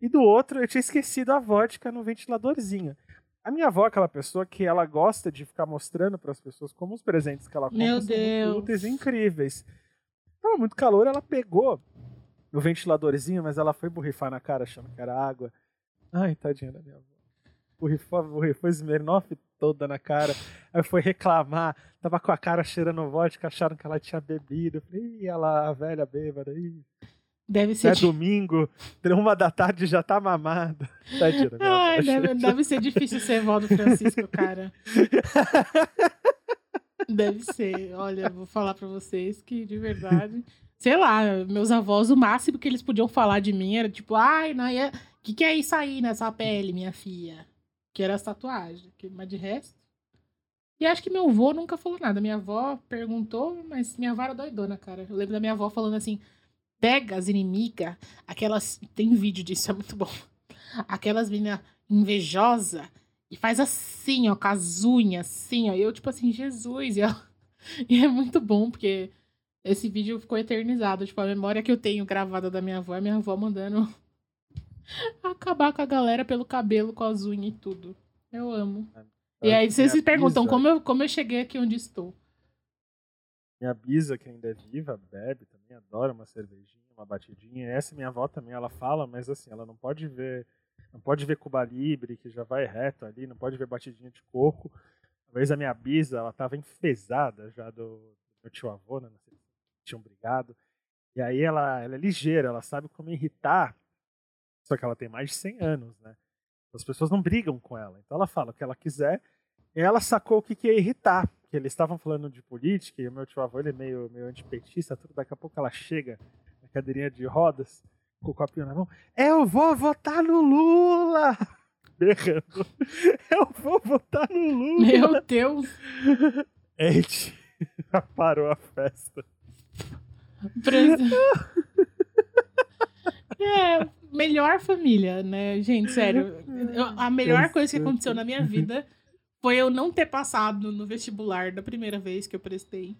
E do outro, eu tinha esquecido a vodka no ventiladorzinho. A minha avó é aquela pessoa que ela gosta de ficar mostrando para as pessoas como os presentes que ela compra Meu são Deus. úteis e incríveis. Tava muito calor, ela pegou o ventiladorzinho, mas ela foi borrifar na cara achando que era água. Ai, tadinha da minha avó. Borrifou, borrifou Smirnoff toda na cara. Aí foi reclamar, tava com a cara cheirando vodka, acharam que ela tinha bebido. Eu Falei, ih, lá, a velha bêbada. Ih, Deve ser. é di- domingo, uma da tarde já tá mamada. (laughs) Tadinha Ai, deve, deve ser difícil ser vó do Francisco, cara. Deve ser. Olha, vou falar pra vocês que, de verdade. Sei lá, meus avós, o máximo que eles podiam falar de mim era tipo, ai, o que, que é isso aí nessa pele, minha filha? Que era as tatuagens. Mas de resto. E acho que meu avô nunca falou nada. Minha avó perguntou, mas minha avó era doidona, cara. Eu lembro da minha avó falando assim: pega as inimigas, aquelas. Tem vídeo disso, é muito bom. (laughs) Aquelas meninas invejosa e faz assim, ó, com as unhas, assim, ó. E eu, tipo assim, Jesus. E, ela- (laughs) e é muito bom, porque esse vídeo ficou eternizado. Tipo, a memória que eu tenho gravada da minha avó é minha avó mandando acabar com a galera pelo cabelo, com as unhas e tudo. Eu amo. E aí vocês se perguntam bisa- como eu, como eu cheguei aqui onde estou. Minha bisa, que ainda é viva, bebe também, adora uma cervejinha, uma batidinha. Essa minha avó também, ela fala, mas assim, ela não pode ver, não pode ver Cuba Libre, que já vai reto ali, não pode ver batidinha de coco. Uma vez a minha bisa, ela tava enfesada já do, do meu tio avô, né? Não sei se tinham brigado. E aí ela, ela é ligeira, ela sabe como irritar, só que ela tem mais de 100 anos, né? As pessoas não brigam com ela. Então ela fala o que ela quiser. E ela sacou o que, que ia irritar. Que eles estavam falando de política e o meu tio avô ele é meio, meio antipetista, tudo. Daqui a pouco ela chega na cadeirinha de rodas, com o copinho na mão. Eu vou votar no Lula! (laughs) Berrando. Eu vou votar no Lula! Meu Deus! (laughs) Gente, (laughs) parou a festa. Pres- É, melhor família, né? Gente, sério. eu- a melhor coisa que aconteceu na minha vida foi eu não ter passado no vestibular da primeira vez que eu prestei.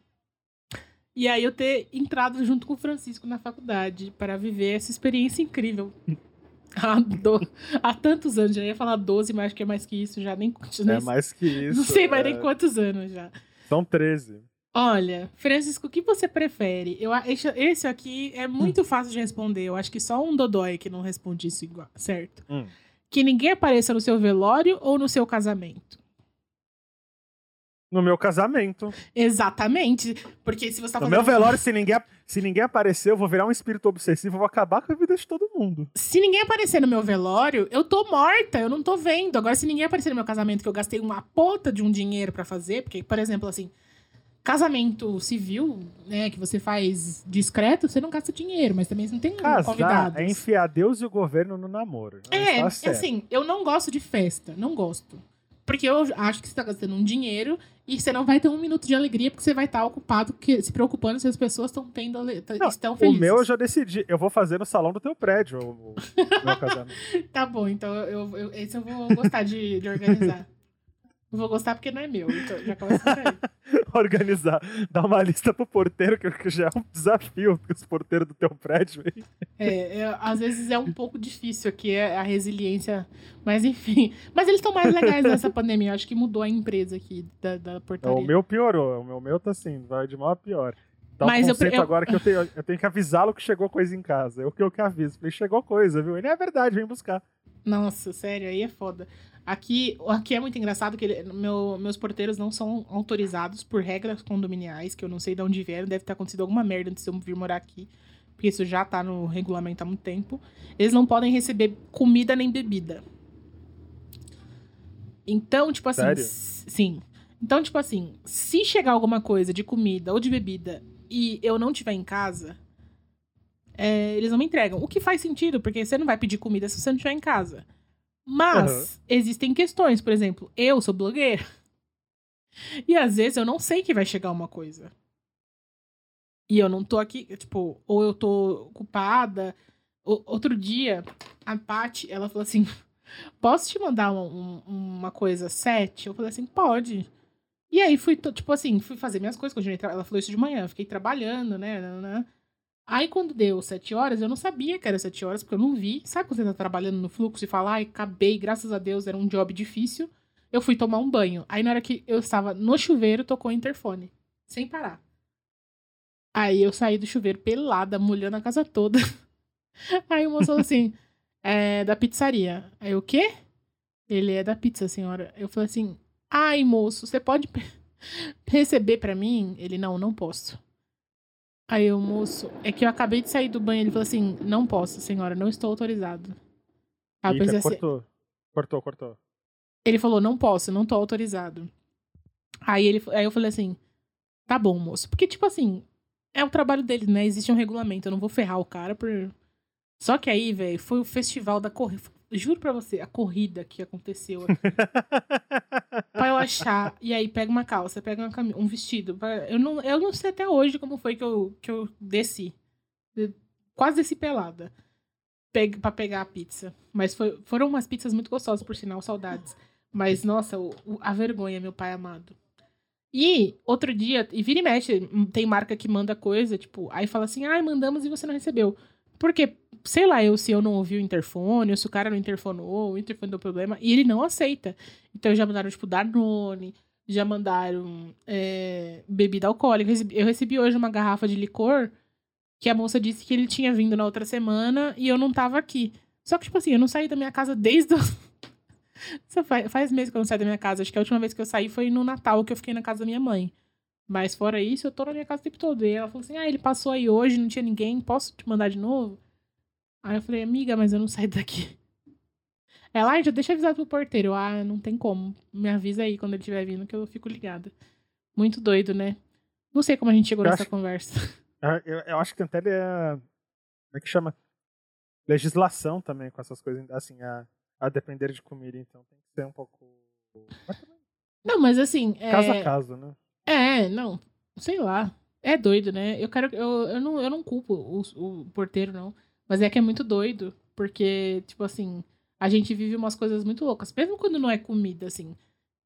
E aí eu ter entrado junto com o Francisco na faculdade para viver essa experiência incrível. (laughs) Há, do... Há tantos anos, já ia falar 12, mas acho que é mais que isso, já nem. É mais que isso. Não sei mais é. nem quantos anos já. São 13. Olha, Francisco, o que você prefere? Eu, esse, esse aqui é muito fácil de responder. Eu acho que só um Dodói que não responde isso igual, certo? Hum. Que ninguém apareça no seu velório ou no seu casamento. No meu casamento. Exatamente. Porque se você tá No meu velório, se ninguém, se ninguém aparecer, eu vou virar um espírito obsessivo, eu vou acabar com a vida de todo mundo. Se ninguém aparecer no meu velório, eu tô morta, eu não tô vendo. Agora, se ninguém aparecer no meu casamento, que eu gastei uma ponta de um dinheiro pra fazer, porque, por exemplo, assim, casamento civil, né, que você faz discreto, você não gasta dinheiro, mas também você não tem Casar convidados. é enfiar Deus e o governo no namoro. É, Tá assim, eu não gosto de festa, não gosto. Porque eu acho que você tá gastando um dinheiro e você não vai ter um minuto de alegria porque você vai estar ocupado, que, se preocupando se as pessoas estão tendo Não, estão O felizes. meu eu já decidi. Eu vou fazer no salão do teu prédio o, o meu casamento. (laughs) Tá bom, então eu, eu- esse eu vou gostar de, de organizar. (laughs) Eu vou gostar porque não é meu, então já começa por aí. (laughs) Organizar. Dar uma lista pro porteiro, que, já é um desafio, porque os porteiros do teu prédio. É, é, às vezes é um pouco difícil aqui é a resiliência, mas enfim. Mas eles estão mais legais nessa pandemia. Eu acho que mudou a empresa aqui da, da portaria. O meu piorou. O meu, meu tá assim, vai de mal a pior. Tá Mas um eu- conceito eu- agora que eu tenho, eu tenho que avisá-lo que chegou coisa em casa. Eu que eu que aviso. Falei, chegou coisa, viu? Ele é verdade, vem buscar. Nossa, sério, aí é foda. Aqui, aqui é muito engraçado que ele- meu- meus porteiros não são autorizados por regras condominiais, que eu não sei de onde vieram, deve ter acontecido alguma merda antes de eu vir morar aqui, porque isso já tá no regulamento há muito tempo. Eles não podem receber comida nem bebida. Então, tipo assim, Sério? sim. Então, tipo assim, se chegar alguma coisa de comida ou de bebida e eu não tiver em casa, é, eles não me entregam. O que faz sentido, porque você não vai pedir comida se você não estiver em casa. Mas Aham. existem questões, por exemplo, eu sou blogueira. E às vezes eu não sei que vai chegar uma coisa. E eu não tô aqui, tipo, ou eu tô ocupada. O- outro dia, a Paty, ela falou assim: (laughs) Posso te mandar um- um- uma coisa sete? Eu falei assim: Pode. E aí fui, tipo assim, fui fazer minhas coisas, continuei ela falou isso de manhã, fiquei trabalhando, né? Aí quando deu sete horas, eu não sabia que era sete horas, porque eu não vi. Sabe quando você tá trabalhando no fluxo e fala, ai, acabei, graças a Deus, era um job difícil. Eu fui tomar um banho. Aí na hora que eu estava no chuveiro, tocou o interfone. Sem parar. Aí eu saí do chuveiro pelada, molhando a casa toda. (laughs) Aí o moço falou assim, é da pizzaria. Aí o quê? Ele é da pizza, senhora. Eu falei assim, ai, moço, você pode (laughs) receber pra mim? Ele, não, não posso. Aí o moço, é que eu acabei de sair do banho. Ele falou assim, não posso, senhora, não estou autorizado. Aí eu pensei assim, cortou. Cortou, cortou. ele falou, não posso, não tô autorizado. Aí, ele, aí eu falei assim, tá bom, moço. Porque, tipo assim, é o trabalho dele, né? Existe um regulamento, eu não vou ferrar o cara por... Só que aí, velho, foi o festival da corrida. Juro pra você, a corrida que aconteceu aqui. (laughs) pra eu achar. E aí, pega uma calça, pega uma cami- um vestido. pra- Eu não, eu não sei até hoje como foi que eu, que eu desci. Eu Quase desci pelada. Peg, pra pegar a pizza. Mas foi- foram umas pizzas muito gostosas, por sinal, saudades. Mas, nossa, o- o- a vergonha, meu pai amado. E outro dia, e vira e mexe, tem marca que manda coisa, tipo, aí fala assim, ai, mandamos e você não recebeu. Porque, sei lá, eu se eu não ouvi o interfone, ou se o cara não interfonou, o interfone deu problema, e ele não aceita. Então já mandaram, tipo, Danone, já mandaram é, bebida alcoólica. Eu recebi, hoje uma garrafa de licor que a moça disse que ele tinha vindo na outra semana e eu não tava aqui. Só que, tipo assim, eu não saí da minha casa desde. o- (laughs) faz, faz meses que eu não saio da minha casa. Acho que a última vez que eu saí foi no Natal, que eu fiquei na casa da minha mãe. Mas fora isso, eu tô na minha casa o tempo todo. E ela falou assim: ah, ele passou aí hoje, não tinha ninguém, posso te mandar de novo? Aí eu falei, amiga, mas eu não saio daqui. Ela, ah, já deixa avisado pro porteiro. Ah, não tem como. Me avisa aí quando ele estiver vindo, que eu fico ligada. Muito doido, né? Não sei como a gente chegou Eu nessa acho- conversa. Ah, Eu, eu acho que até é. Como é que chama? Legislação também com essas coisas, assim, a, a depender de comida, então tem que ser um pouco. Mas também, Não, mas assim. É... caso a caso, né? É, não. Sei lá. É doido, né? Eu quero. Eu, eu, não, eu não culpo o, o porteiro, não. Mas é que é muito doido. Porque, tipo assim, a gente vive umas coisas muito loucas. Mesmo quando não é comida, assim.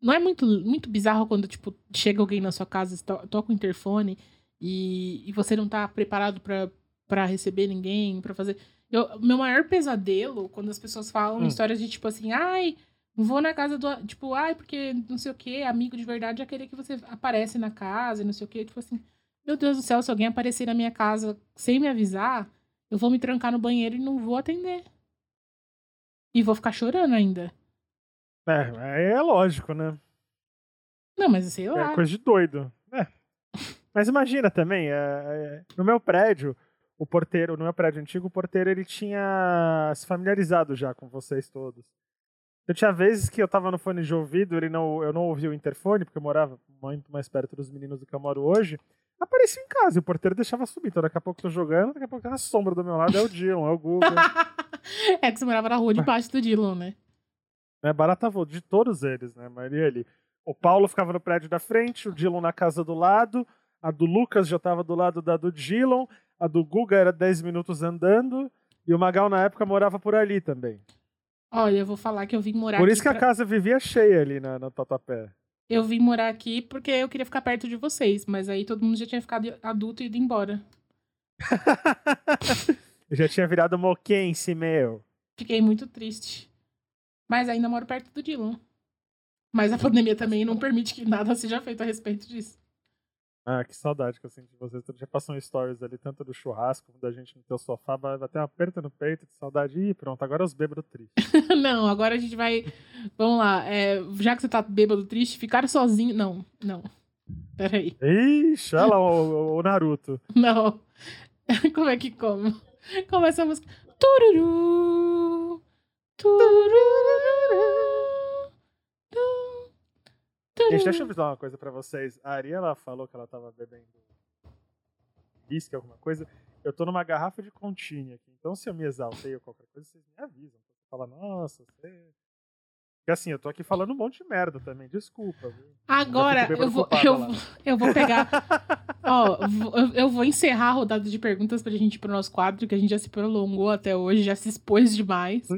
Não é muito, muito bizarro quando, tipo, chega alguém na sua casa, to- toca o interfone e, e você não tá preparado pra, pra receber ninguém, pra fazer. Eu, meu maior pesadelo, quando as pessoas falam Hum. histórias de tipo assim, ai, vou na casa do. Tipo, ai, porque não sei o quê, amigo de verdade é aquele que você aparece na casa e não sei o quê. Tipo assim, meu Deus do céu, se alguém aparecer na minha casa sem me avisar, eu vou me trancar no banheiro e não vou atender. E vou ficar chorando ainda. É, é lógico, né? Não, mas sei lá. É coisa de doido. É. Mas imagina também, é, é, no meu prédio, o porteiro, no meu prédio antigo, o porteiro ele tinha se familiarizado já com vocês todos. Eu tinha vezes que eu tava no fone de ouvido, ele não, eu não ouvia o interfone, porque eu morava muito mais perto dos meninos do que eu moro hoje. Aparecia em casa e o porteiro deixava subir. Então daqui a pouco eu tô jogando, daqui a pouco tá na sombra do meu lado, é o Dylan, é o Google. (laughs) é que você morava na rua de baixo do Dylan, né? É barata voo de todos eles, né? Mas ele. O Paulo ficava no prédio da frente, o Dylan na casa do lado, a do Lucas já tava do lado da do Dylan, a do Guga era 10 minutos andando, e o Magal na época morava por ali também. Olha, eu vou falar que eu vim morar por isso que a pra- casa vivia cheia ali na, na Tatuapé. Eu vim morar aqui porque eu queria ficar perto de vocês, mas aí todo mundo já tinha ficado adulto e ido embora. Eu (laughs) já tinha virado moquense, meu. Fiquei muito triste. Mas ainda moro perto do Dylan. Mas a pandemia também não permite que nada seja feito a respeito disso. Ah, que saudade que eu senti de vocês. Já passou um stories ali, tanto do churrasco como da gente no teu sofá, bateu uma aperta no peito de saudade. Ih, pronto, agora os bêbados tristes. (laughs) não, agora a gente vai. Vamos lá. é, já que você tá bêbado triste, ficar sozinho. Não, não. Peraí. Ixi, olha lá o, o Naruto. (laughs) Não. (laughs) Como é que como? Começa a música. Tururu. Tururu. Gente, deixa eu avisar uma coisa pra vocês. A Ari, ela falou que ela tava bebendo whisky, alguma coisa. Eu tô numa garrafa de continha aqui. Então, se eu me exaltei ou qualquer coisa, vocês me avisam. Fala, nossa, você... Porque assim, eu tô aqui falando um monte de merda também. Desculpa, viu? Agora eu vou, eu, lá. eu vou pegar. Ó, eu- vou encerrar a rodada de perguntas pra gente ir pro nosso quadro, que a gente já se prolongou até hoje, já se expôs demais.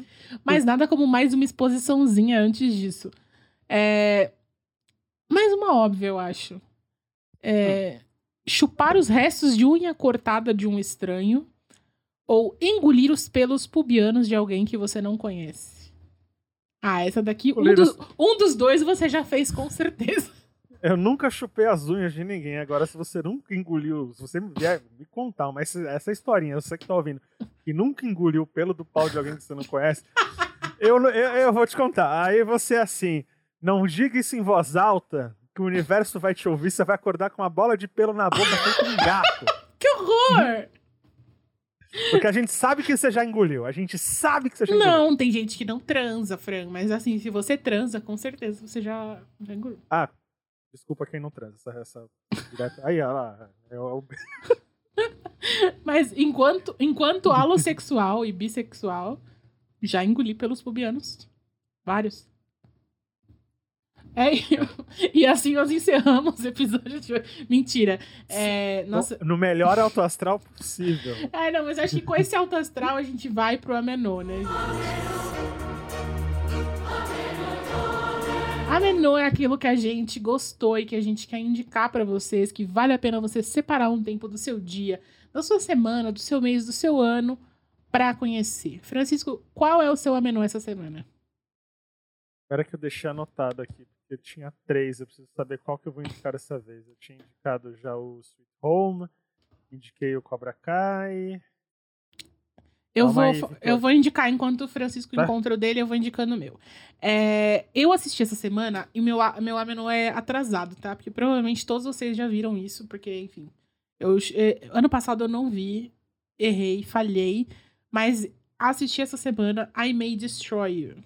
Mas nada como mais uma exposiçãozinha antes disso. É... Mais uma óbvia, eu acho. É... Chupar os restos de unha cortada de um estranho ou engolir os pelos pubianos de alguém que você não conhece. Ah, essa daqui, um dos, os- um dos dois você já fez com certeza. (laughs) Eu nunca chupei as unhas de ninguém. Agora, se você nunca engoliu, se você me vier me contar uma, essa, historinha, você que tá ouvindo, e nunca engoliu o pelo do pau de alguém que você não conhece, (laughs) eu, eu, eu vou te contar. Aí você, assim, não diga isso em voz alta, que o universo vai te ouvir, você vai acordar com uma bola de pelo na boca feito um gato. (laughs) Que horror! Porque a gente sabe que você já engoliu. A gente sabe que você já engoliu. Não, tem gente que não transa, Fran. Mas assim, se você transa, com certeza você já, já engoliu. Ah, desculpa quem não transa. Essa, essa Aí, olha lá. É o- (laughs) Mas enquanto, enquanto (laughs) alossexual e bissexual, já engoli pelos pubianos. Vários. É, e- e assim nós encerramos o episódio de hoje. Mentira. É, nossa, No melhor alto astral possível. Ai, (laughs) não, mas acho que com esse alto astral a gente vai pro Amenô, né, gente? Amenô é aquilo que a gente gostou e que a gente quer indicar pra vocês, que vale a pena você separar um tempo do seu dia, da sua semana, do seu mês, do seu ano, pra conhecer. Francisco, qual é o seu Amenô essa semana? Espera que eu deixei anotado aqui, eu tinha três, eu preciso saber qual que eu vou indicar dessa vez. Eu tinha indicado já o Sweet Home, indiquei o Cobra Kai. Eu Calma vou, aí, eu vou indicar enquanto o Francisco Tá. encontra o dele, eu vou indicando o meu. É, eu assisti essa semana e meu, meu Amenô é atrasado, tá? Porque provavelmente todos vocês já viram isso, porque, enfim. Eu, eh, ano passado eu não vi, errei, falhei, mas assisti essa semana I May Destroy You,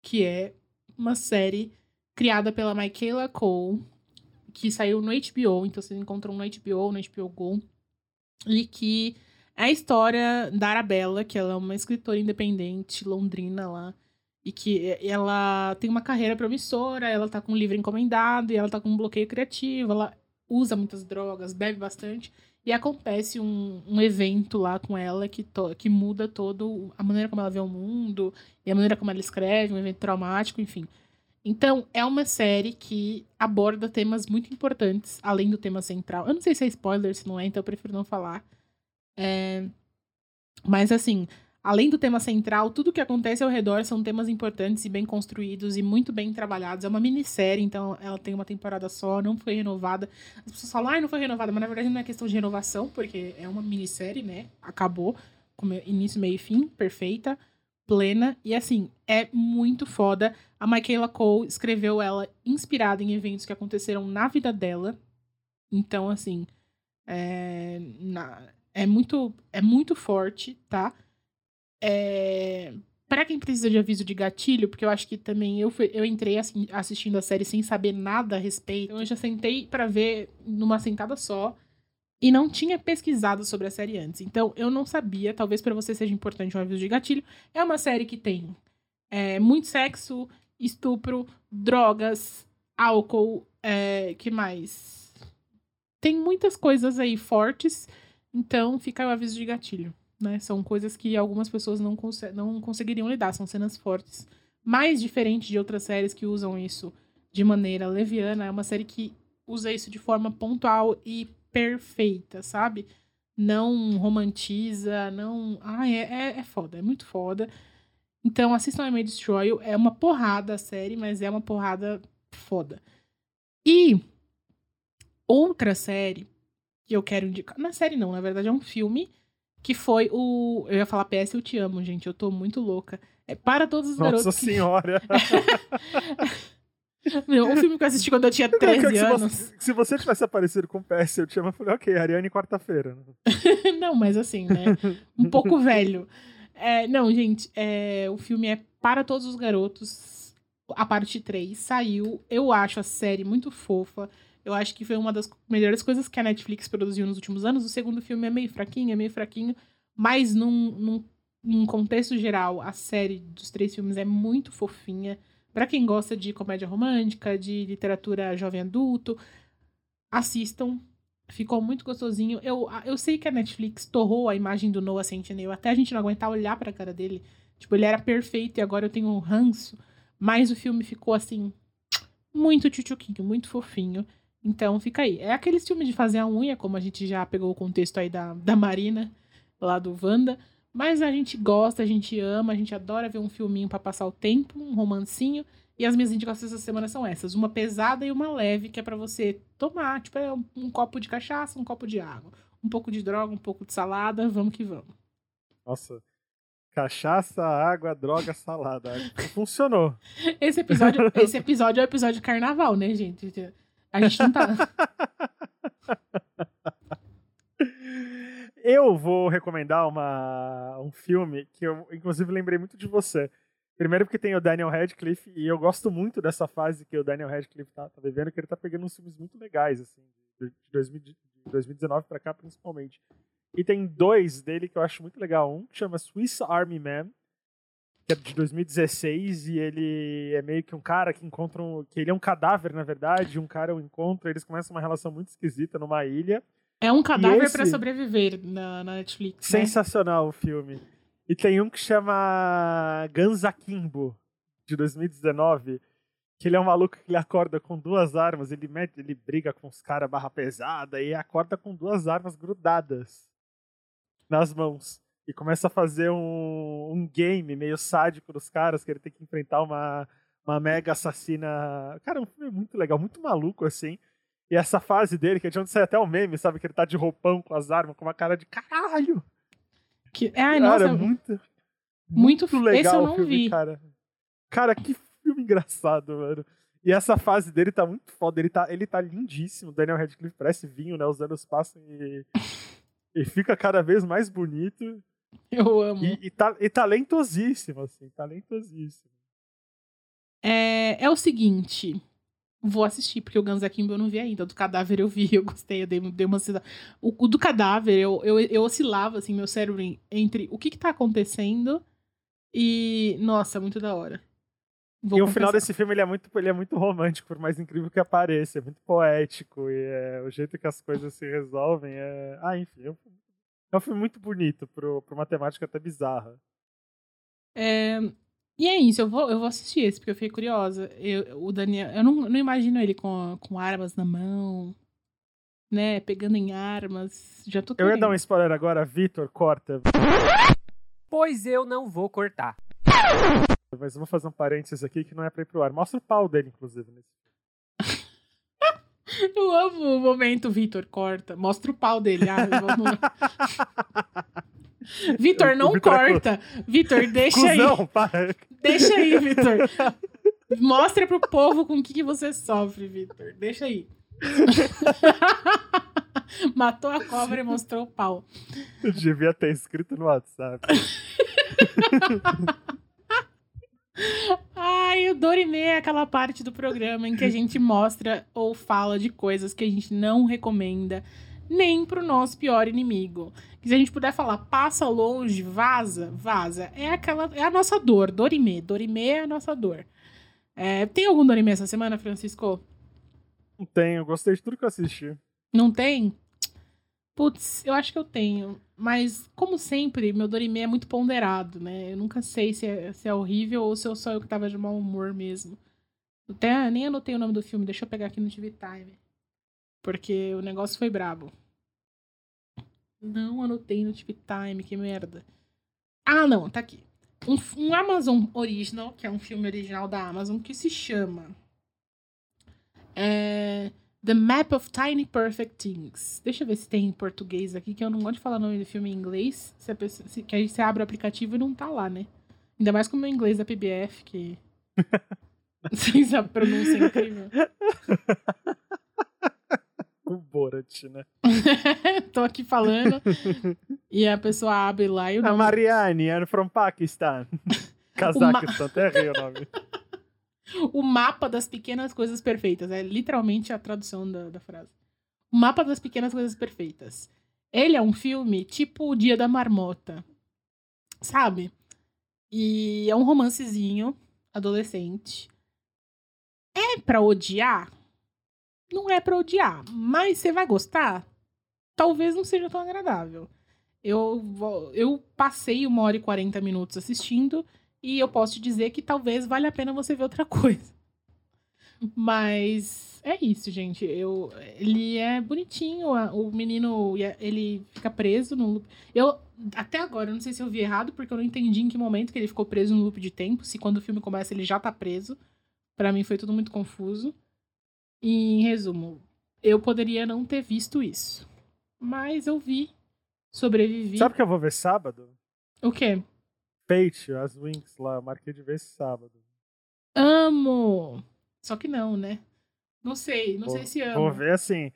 que é uma série criada pela Michaela Cole, que saiu no HBO, então vocês encontram no HBO, no HBO Go, e que é a história da Arabella, que ela é uma escritora independente, londrina lá, e que ela tem uma carreira promissora, ela tá com um livro encomendado, e ela tá com um bloqueio criativo, ela usa muitas drogas, bebe bastante, e acontece um, um evento lá com ela que, to- que muda todo a maneira como ela vê o mundo, e a maneira como ela escreve, um evento traumático, enfim. Então, é uma série que aborda temas muito importantes, além do tema central. Eu não sei se é spoiler, se não é, então eu prefiro não falar. É, Mas assim, além do tema central, tudo que acontece ao redor são temas importantes e bem construídos e muito bem trabalhados. É uma minissérie, então ela tem uma temporada só, não foi renovada. As pessoas falam, ah, não foi renovada, mas na verdade não é questão de renovação, porque é uma minissérie, né? Acabou, início, meio e fim, perfeita, plena. E assim, é muito foda. A Michaela Cole escreveu ela inspirada em eventos que aconteceram na vida dela. Então, assim, é, na, é muito, é muito forte, tá? É, para quem precisa de aviso de gatilho, porque eu acho que também eu, fui, eu entrei assim, assistindo a série sem saber nada a respeito. Então eu já sentei para ver numa sentada só e não tinha pesquisado sobre a série antes. Então eu não sabia, talvez para você seja importante um aviso de gatilho. É uma série que tem é, muito sexo, estupro, drogas, álcool, é, que mais? Tem muitas coisas aí fortes então, fica o aviso de gatilho. Né? São coisas que algumas pessoas não, cons não conseguiriam lidar, são cenas fortes. Mais diferente de outras séries que usam isso de maneira leviana, é uma série que usa isso de forma pontual e perfeita, sabe? Não romantiza, não. Ah, é, é, é foda, é muito foda. Então, assistam I May Destroy You. É uma porrada a série, mas é uma porrada foda. E outra série que eu quero indicar. Na série não, na verdade é um filme que foi o. Eu ia falar PS Eu Te Amo, gente. Eu tô muito louca. É para todos os Nossa garotos. Nossa senhora! (laughs) (laughs) Meu, um filme que eu assisti quando eu tinha 13 não, se anos. Você, se você tivesse aparecido com PS Eu eu falei, ok, Ariane quarta-feira. (laughs) não, mas assim, né? Um pouco velho. É, não, gente, é, o filme é Para Todos os Garotos. A parte 3 saiu. Eu acho a série muito fofa. Eu acho que foi uma das melhores coisas que a Netflix produziu nos últimos anos. O segundo filme é meio fraquinho, é meio fraquinho, mas num, num, num contexto geral, a série dos três filmes é muito fofinha. Para quem gosta de comédia romântica, de literatura jovem adulto, assistam. Ficou muito gostosinho. Eu, eu sei que a Netflix torrou a imagem do Noah Centineo até a gente não aguentar olhar pra cara dele. Tipo, ele era perfeito e agora eu tenho um ranço. Mas o filme ficou assim, muito tchutchuquinho, muito fofinho. Então fica aí. É aquele filme de fazer a unha, como a gente já pegou o contexto aí da, da Marina, lá do Wanda. Mas a gente gosta, a gente ama, a gente adora ver um filminho para passar o tempo, um romancinho. E as minhas indicações essa semana são essas: uma pesada e uma leve, que é para você tomar. Tipo, é um, um, copo de cachaça, um copo de água. Um pouco de droga, um pouco de salada, vamos que vamos. Nossa. Cachaça, água, droga, salada. Funcionou. (laughs) Esse episódio, esse episódio é o episódio de carnaval, né, gente? A gente não tá. (laughs) eu vou recomendar uma, um filme que eu, inclusive, lembrei muito de você. Primeiro porque tem o Daniel Radcliffe, e eu gosto muito dessa fase que o Daniel Radcliffe tá, tá vivendo, que ele tá pegando uns filmes muito legais, assim, de, 2000, de 2019 pra cá, principalmente. E tem dois dele que eu acho muito legal. Um que chama Swiss Army Man, que é de 2016 e ele é meio que um cara que encontra um, que ele é um cadáver na verdade, um cara o encontra, eles começam uma relação muito esquisita numa ilha. É um cadáver esse... para sobreviver na, na Netflix. Né? Sensacional né? o filme. E tem um que chama Ganzakimbo de 2019, que ele é um maluco que ele acorda com duas armas, ele mete, ele briga com os caras barra pesada e acorda com duas armas grudadas nas mãos e começa a fazer um, um game meio sádico dos caras, que ele tem que enfrentar uma, uma mega assassina. Cara, um filme muito legal, muito maluco, assim. E essa fase dele, que é de onde sai até o meme, sabe? Que ele tá de roupão com as armas, com uma cara de caralho. Que... Ai, cara, nossa, muito, muito, muito legal eu não o filme, vi. cara. Cara, que filme engraçado, mano. E essa fase dele tá muito foda, ele tá, ele tá lindíssimo. Daniel Radcliffe parece vinho, né? Os anos passam e, (laughs) e fica cada vez mais bonito. Eu amo. E, e, ta, e talentosíssimo, assim, talentosíssimo. É, é o seguinte. Vou assistir, porque o Guns Akimbo eu não vi ainda. O do cadáver eu vi, (laughs) eu gostei, eu dei, dei uma o, o do cadáver, eu, eu, eu oscilava, assim, meu cérebro entre o que que tá acontecendo e. Nossa, muito da hora. Vou e o final desse filme ele é, muito, ele é muito romântico, por mais incrível que apareça. É muito poético. E é, o jeito que as coisas se resolvem é. Ah, enfim, eu é um filme muito bonito pro, pra uma temática até bizarra. É, e é isso, eu vou, eu vou assistir esse, porque eu fiquei curiosa. Eu, o Daniel, eu não, não imagino ele com, com armas na mão. né, pegando em armas. Já tô Eu ia dar um spoiler agora, Vitor, corta. Pois eu não vou cortar. Mas eu vou fazer um parênteses aqui que não é pra ir pro ar. Mostra o pau dele, inclusive. nesse- (laughs) Eu amo o momento, Vitor, corta. Mostra o pau dele. Ah, vamos... (laughs) Vitor, não Vitor é corta. Vitor, deixa aí. Cusão, para. Deixa aí, Vitor. (laughs) Mostra pro povo com o que, que você sofre, Vitor. Deixa aí. (laughs) Matou a cobra e mostrou o pau. Eu devia ter escrito no WhatsApp. Ai, o Dorime é aquela parte do programa em que a gente mostra ou fala de coisas que a gente não recomenda nem pro nosso pior inimigo. Que se a gente puder falar, passa longe, vaza, vaza. É aquela, é a nossa dor, Dorime. Dorime é a nossa dor. É, tem algum Dorime essa semana, Francisco? Não tenho, gostei de tudo que eu assisti. Não tem? Putz, eu acho que eu tenho. Mas, como sempre, meu Dorime é muito ponderado, né? Eu nunca sei se é, se é horrível ou se eu só eu que tava de mau humor mesmo. Até nem anotei o nome do filme, deixa eu pegar aqui no TV Time. Porque o negócio foi brabo. Não anotei no TV Time, que merda. Ah, não, tá aqui. Um, um Amazon Original, que é um filme original da Amazon, que se chama. É. The Map of Tiny Perfect Things. Deixa eu ver se tem em português aqui, que eu não gosto de falar o nome do filme em inglês. Se a pessoa, se- que aí você abre o aplicativo e não tá lá, né? Ainda mais com o meu inglês da PBF, que. (laughs) (laughs) Vocês a pronúncia é incrível. (laughs) O Borat, né? (laughs) Tô aqui falando. e a pessoa abre lá e o A nome. Marianne, I'm from Pakistan. (laughs) Cazaquistan, até errei o nome. (laughs) O mapa das pequenas coisas perfeitas. É literalmente a tradução da, da frase. O mapa das pequenas coisas perfeitas. Ele é um filme tipo O Dia da Marmota. Sabe? E é um romancezinho adolescente. É pra odiar? Não é pra odiar. Mas você vai gostar? Talvez não seja tão agradável. Eu, eu passei uma hora e 40 minutos assistindo. E eu posso te dizer que talvez valha a pena você ver outra (laughs) coisa. Mas é isso, gente. Eu, ele é bonitinho. O menino, ele fica preso no loop. Eu, até agora, eu não sei se eu vi errado, porque eu não entendi em que momento que ele ficou preso no loop de tempo. Se quando o filme começa ele já tá preso. Pra mim foi tudo muito confuso. E, em resumo, eu poderia não ter visto isso. Mas eu vi. Sobrevivi. Sabe o que eu vou ver sábado? O quê? Fate, as Wings lá, eu marquei de ver esse sábado. Amo! Só que não, né? Não sei, não vou, sei se amo. Vou ver assim.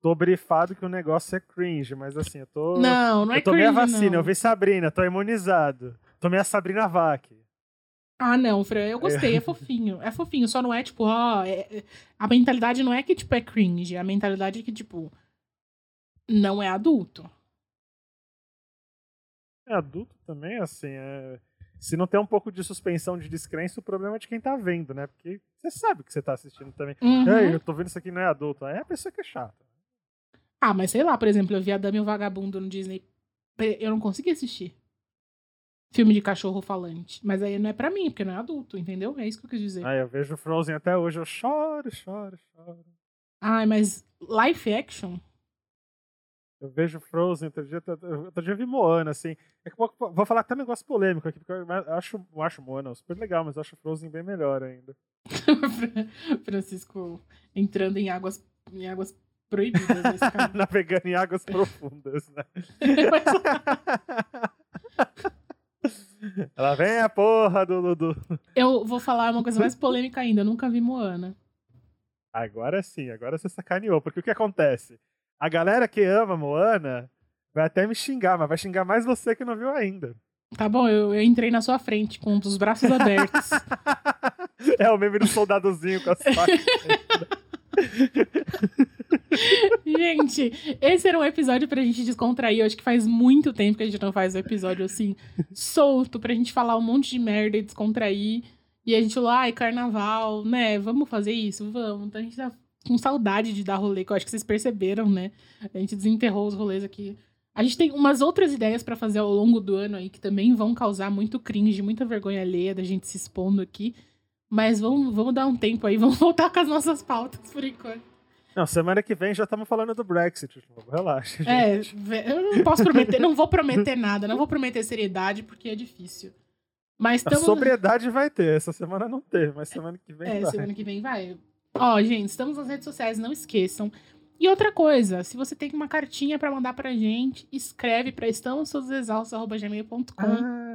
Tô brifado que o negócio é cringe, mas assim, eu tô. Não, não é eu tomei a cringe, vacina, não. eu vi Sabrina, tô imunizado. Tomei a Sabrina Vac. Ah, não, Fran, eu gostei, é fofinho. É fofinho, só não é tipo, ó. é- é- A mentalidade não é que, tipo, é cringe. A mentalidade é que, tipo, não é adulto. É adulto também, assim, é... se não tem um pouco de suspensão de descrença, o problema é de quem tá vendo, né? Porque você sabe que você tá assistindo também. Uhum. Eu tô vendo isso aqui não é adulto. Aí é a pessoa que é chata. Ah, mas sei lá, por exemplo, eu vi a Dama e o Vagabundo no Disney. Eu não consegui assistir. Filme de cachorro falante. Mas aí não é pra mim, porque não é adulto, entendeu? É isso que eu quis dizer. Aí eu vejo Frozen até hoje, eu choro, choro, choro. Ai, mas live action? Eu vejo Frozen, outro dia, outro dia eu vi Moana, assim. É que vou- vou falar até um negócio polêmico aqui, porque eu acho, eu acho Moana super legal, mas eu acho Frozen bem melhor ainda. (laughs) Francisco entrando em águas, em águas proibidas. (laughs) Navegando em águas profundas, né? (laughs) Ela vem a porra do, do, do- Eu vou falar uma coisa mais polêmica ainda. Eu nunca vi Moana. Agora sim, agora você sacaneou. Porque o que acontece? A galera que ama Moana vai até me xingar, mas vai xingar mais você que não viu ainda. Tá bom, eu, eu entrei na sua frente com os braços abertos. (laughs) É o meme do soldadozinho com as facas. (laughs) gente, esse era um episódio pra gente descontrair. Eu acho que faz muito tempo que a gente não faz um episódio assim, solto, pra gente falar um monte de merda e descontrair. E a gente lá, ai, carnaval, né? Vamos fazer isso? Vamos. Então a gente tá com saudade de dar rolê, que eu acho que vocês perceberam, né? A gente desenterrou os rolês aqui. A gente tem umas outras ideias pra fazer ao longo do ano aí que também vão causar muito cringe, muita vergonha alheia da gente se expondo aqui. Mas vamos, vamos dar um tempo aí, (laughs) vamos voltar com as nossas pautas por enquanto. Não, semana que vem já estamos falando do Brexit. Relaxa. É, gente. eu não posso prometer, não vou prometer nada, não vou prometer seriedade porque é difícil. Mas A estamos. sobriedade vai ter. Essa semana não teve, mas semana que vem É, vai. semana que vem vai. Ó, gente, estamos nas redes sociais, não esqueçam. E outra coisa, se você tem uma cartinha pra mandar pra gente, escreve pra estamostodosexaustos.gmail.com. Ah,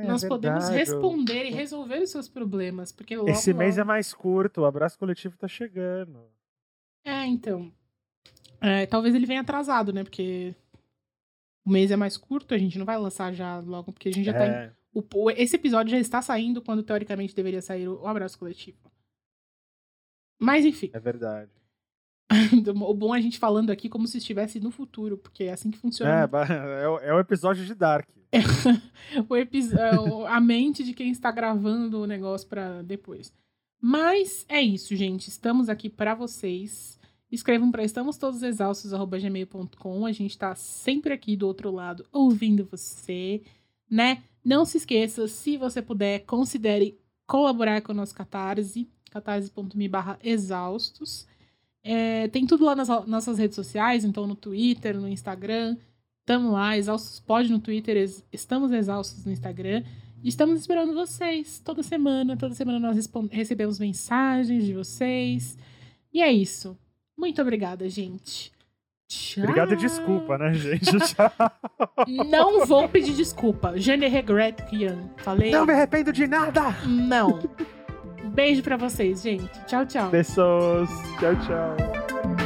é Nós podemos verdade. responder e resolver os seus problemas, porque logo, Esse mês é logo- mais curto, o abraço coletivo tá chegando. É, então. É, talvez ele venha atrasado, né? Porque o mês é mais curto, a gente não vai lançar já logo, porque a gente já tá em É, O- esse episódio já está saindo quando teoricamente deveria sair o, o abraço coletivo. Mas enfim, é verdade. (laughs) o bom é a gente falando aqui como se estivesse no futuro, porque é assim que É, funciona (laughs) é, o- é o episódio de Dark. (laughs) é, o- a mente de quem está gravando o negócio para depois. Mas é isso, gente. Estamos aqui para vocês. Escrevam para estamostodosexaustos.gmail.com. A gente tá sempre aqui do outro lado ouvindo você, né? Não se esqueça, se você puder, considere colaborar com o nosso Catarse, catarse.me barra exaustos. É, tem tudo lá nas nossas redes sociais, então no Twitter, no Instagram. Tamo lá, Exaustos Pod no Twitter, ex- estamos exaustos no Instagram. E estamos esperando vocês toda semana. Toda semana nós recebemos mensagens de vocês. E é isso. Muito obrigada, gente. Tchau. Obrigado e desculpa, né, gente? (laughs) Tchau. Não vou pedir desculpa. Je ne regrette rien. Falei? Não me arrependo de nada! Não. Beijo pra vocês, gente. Tchau, tchau. Pessoas, tchau, tchau.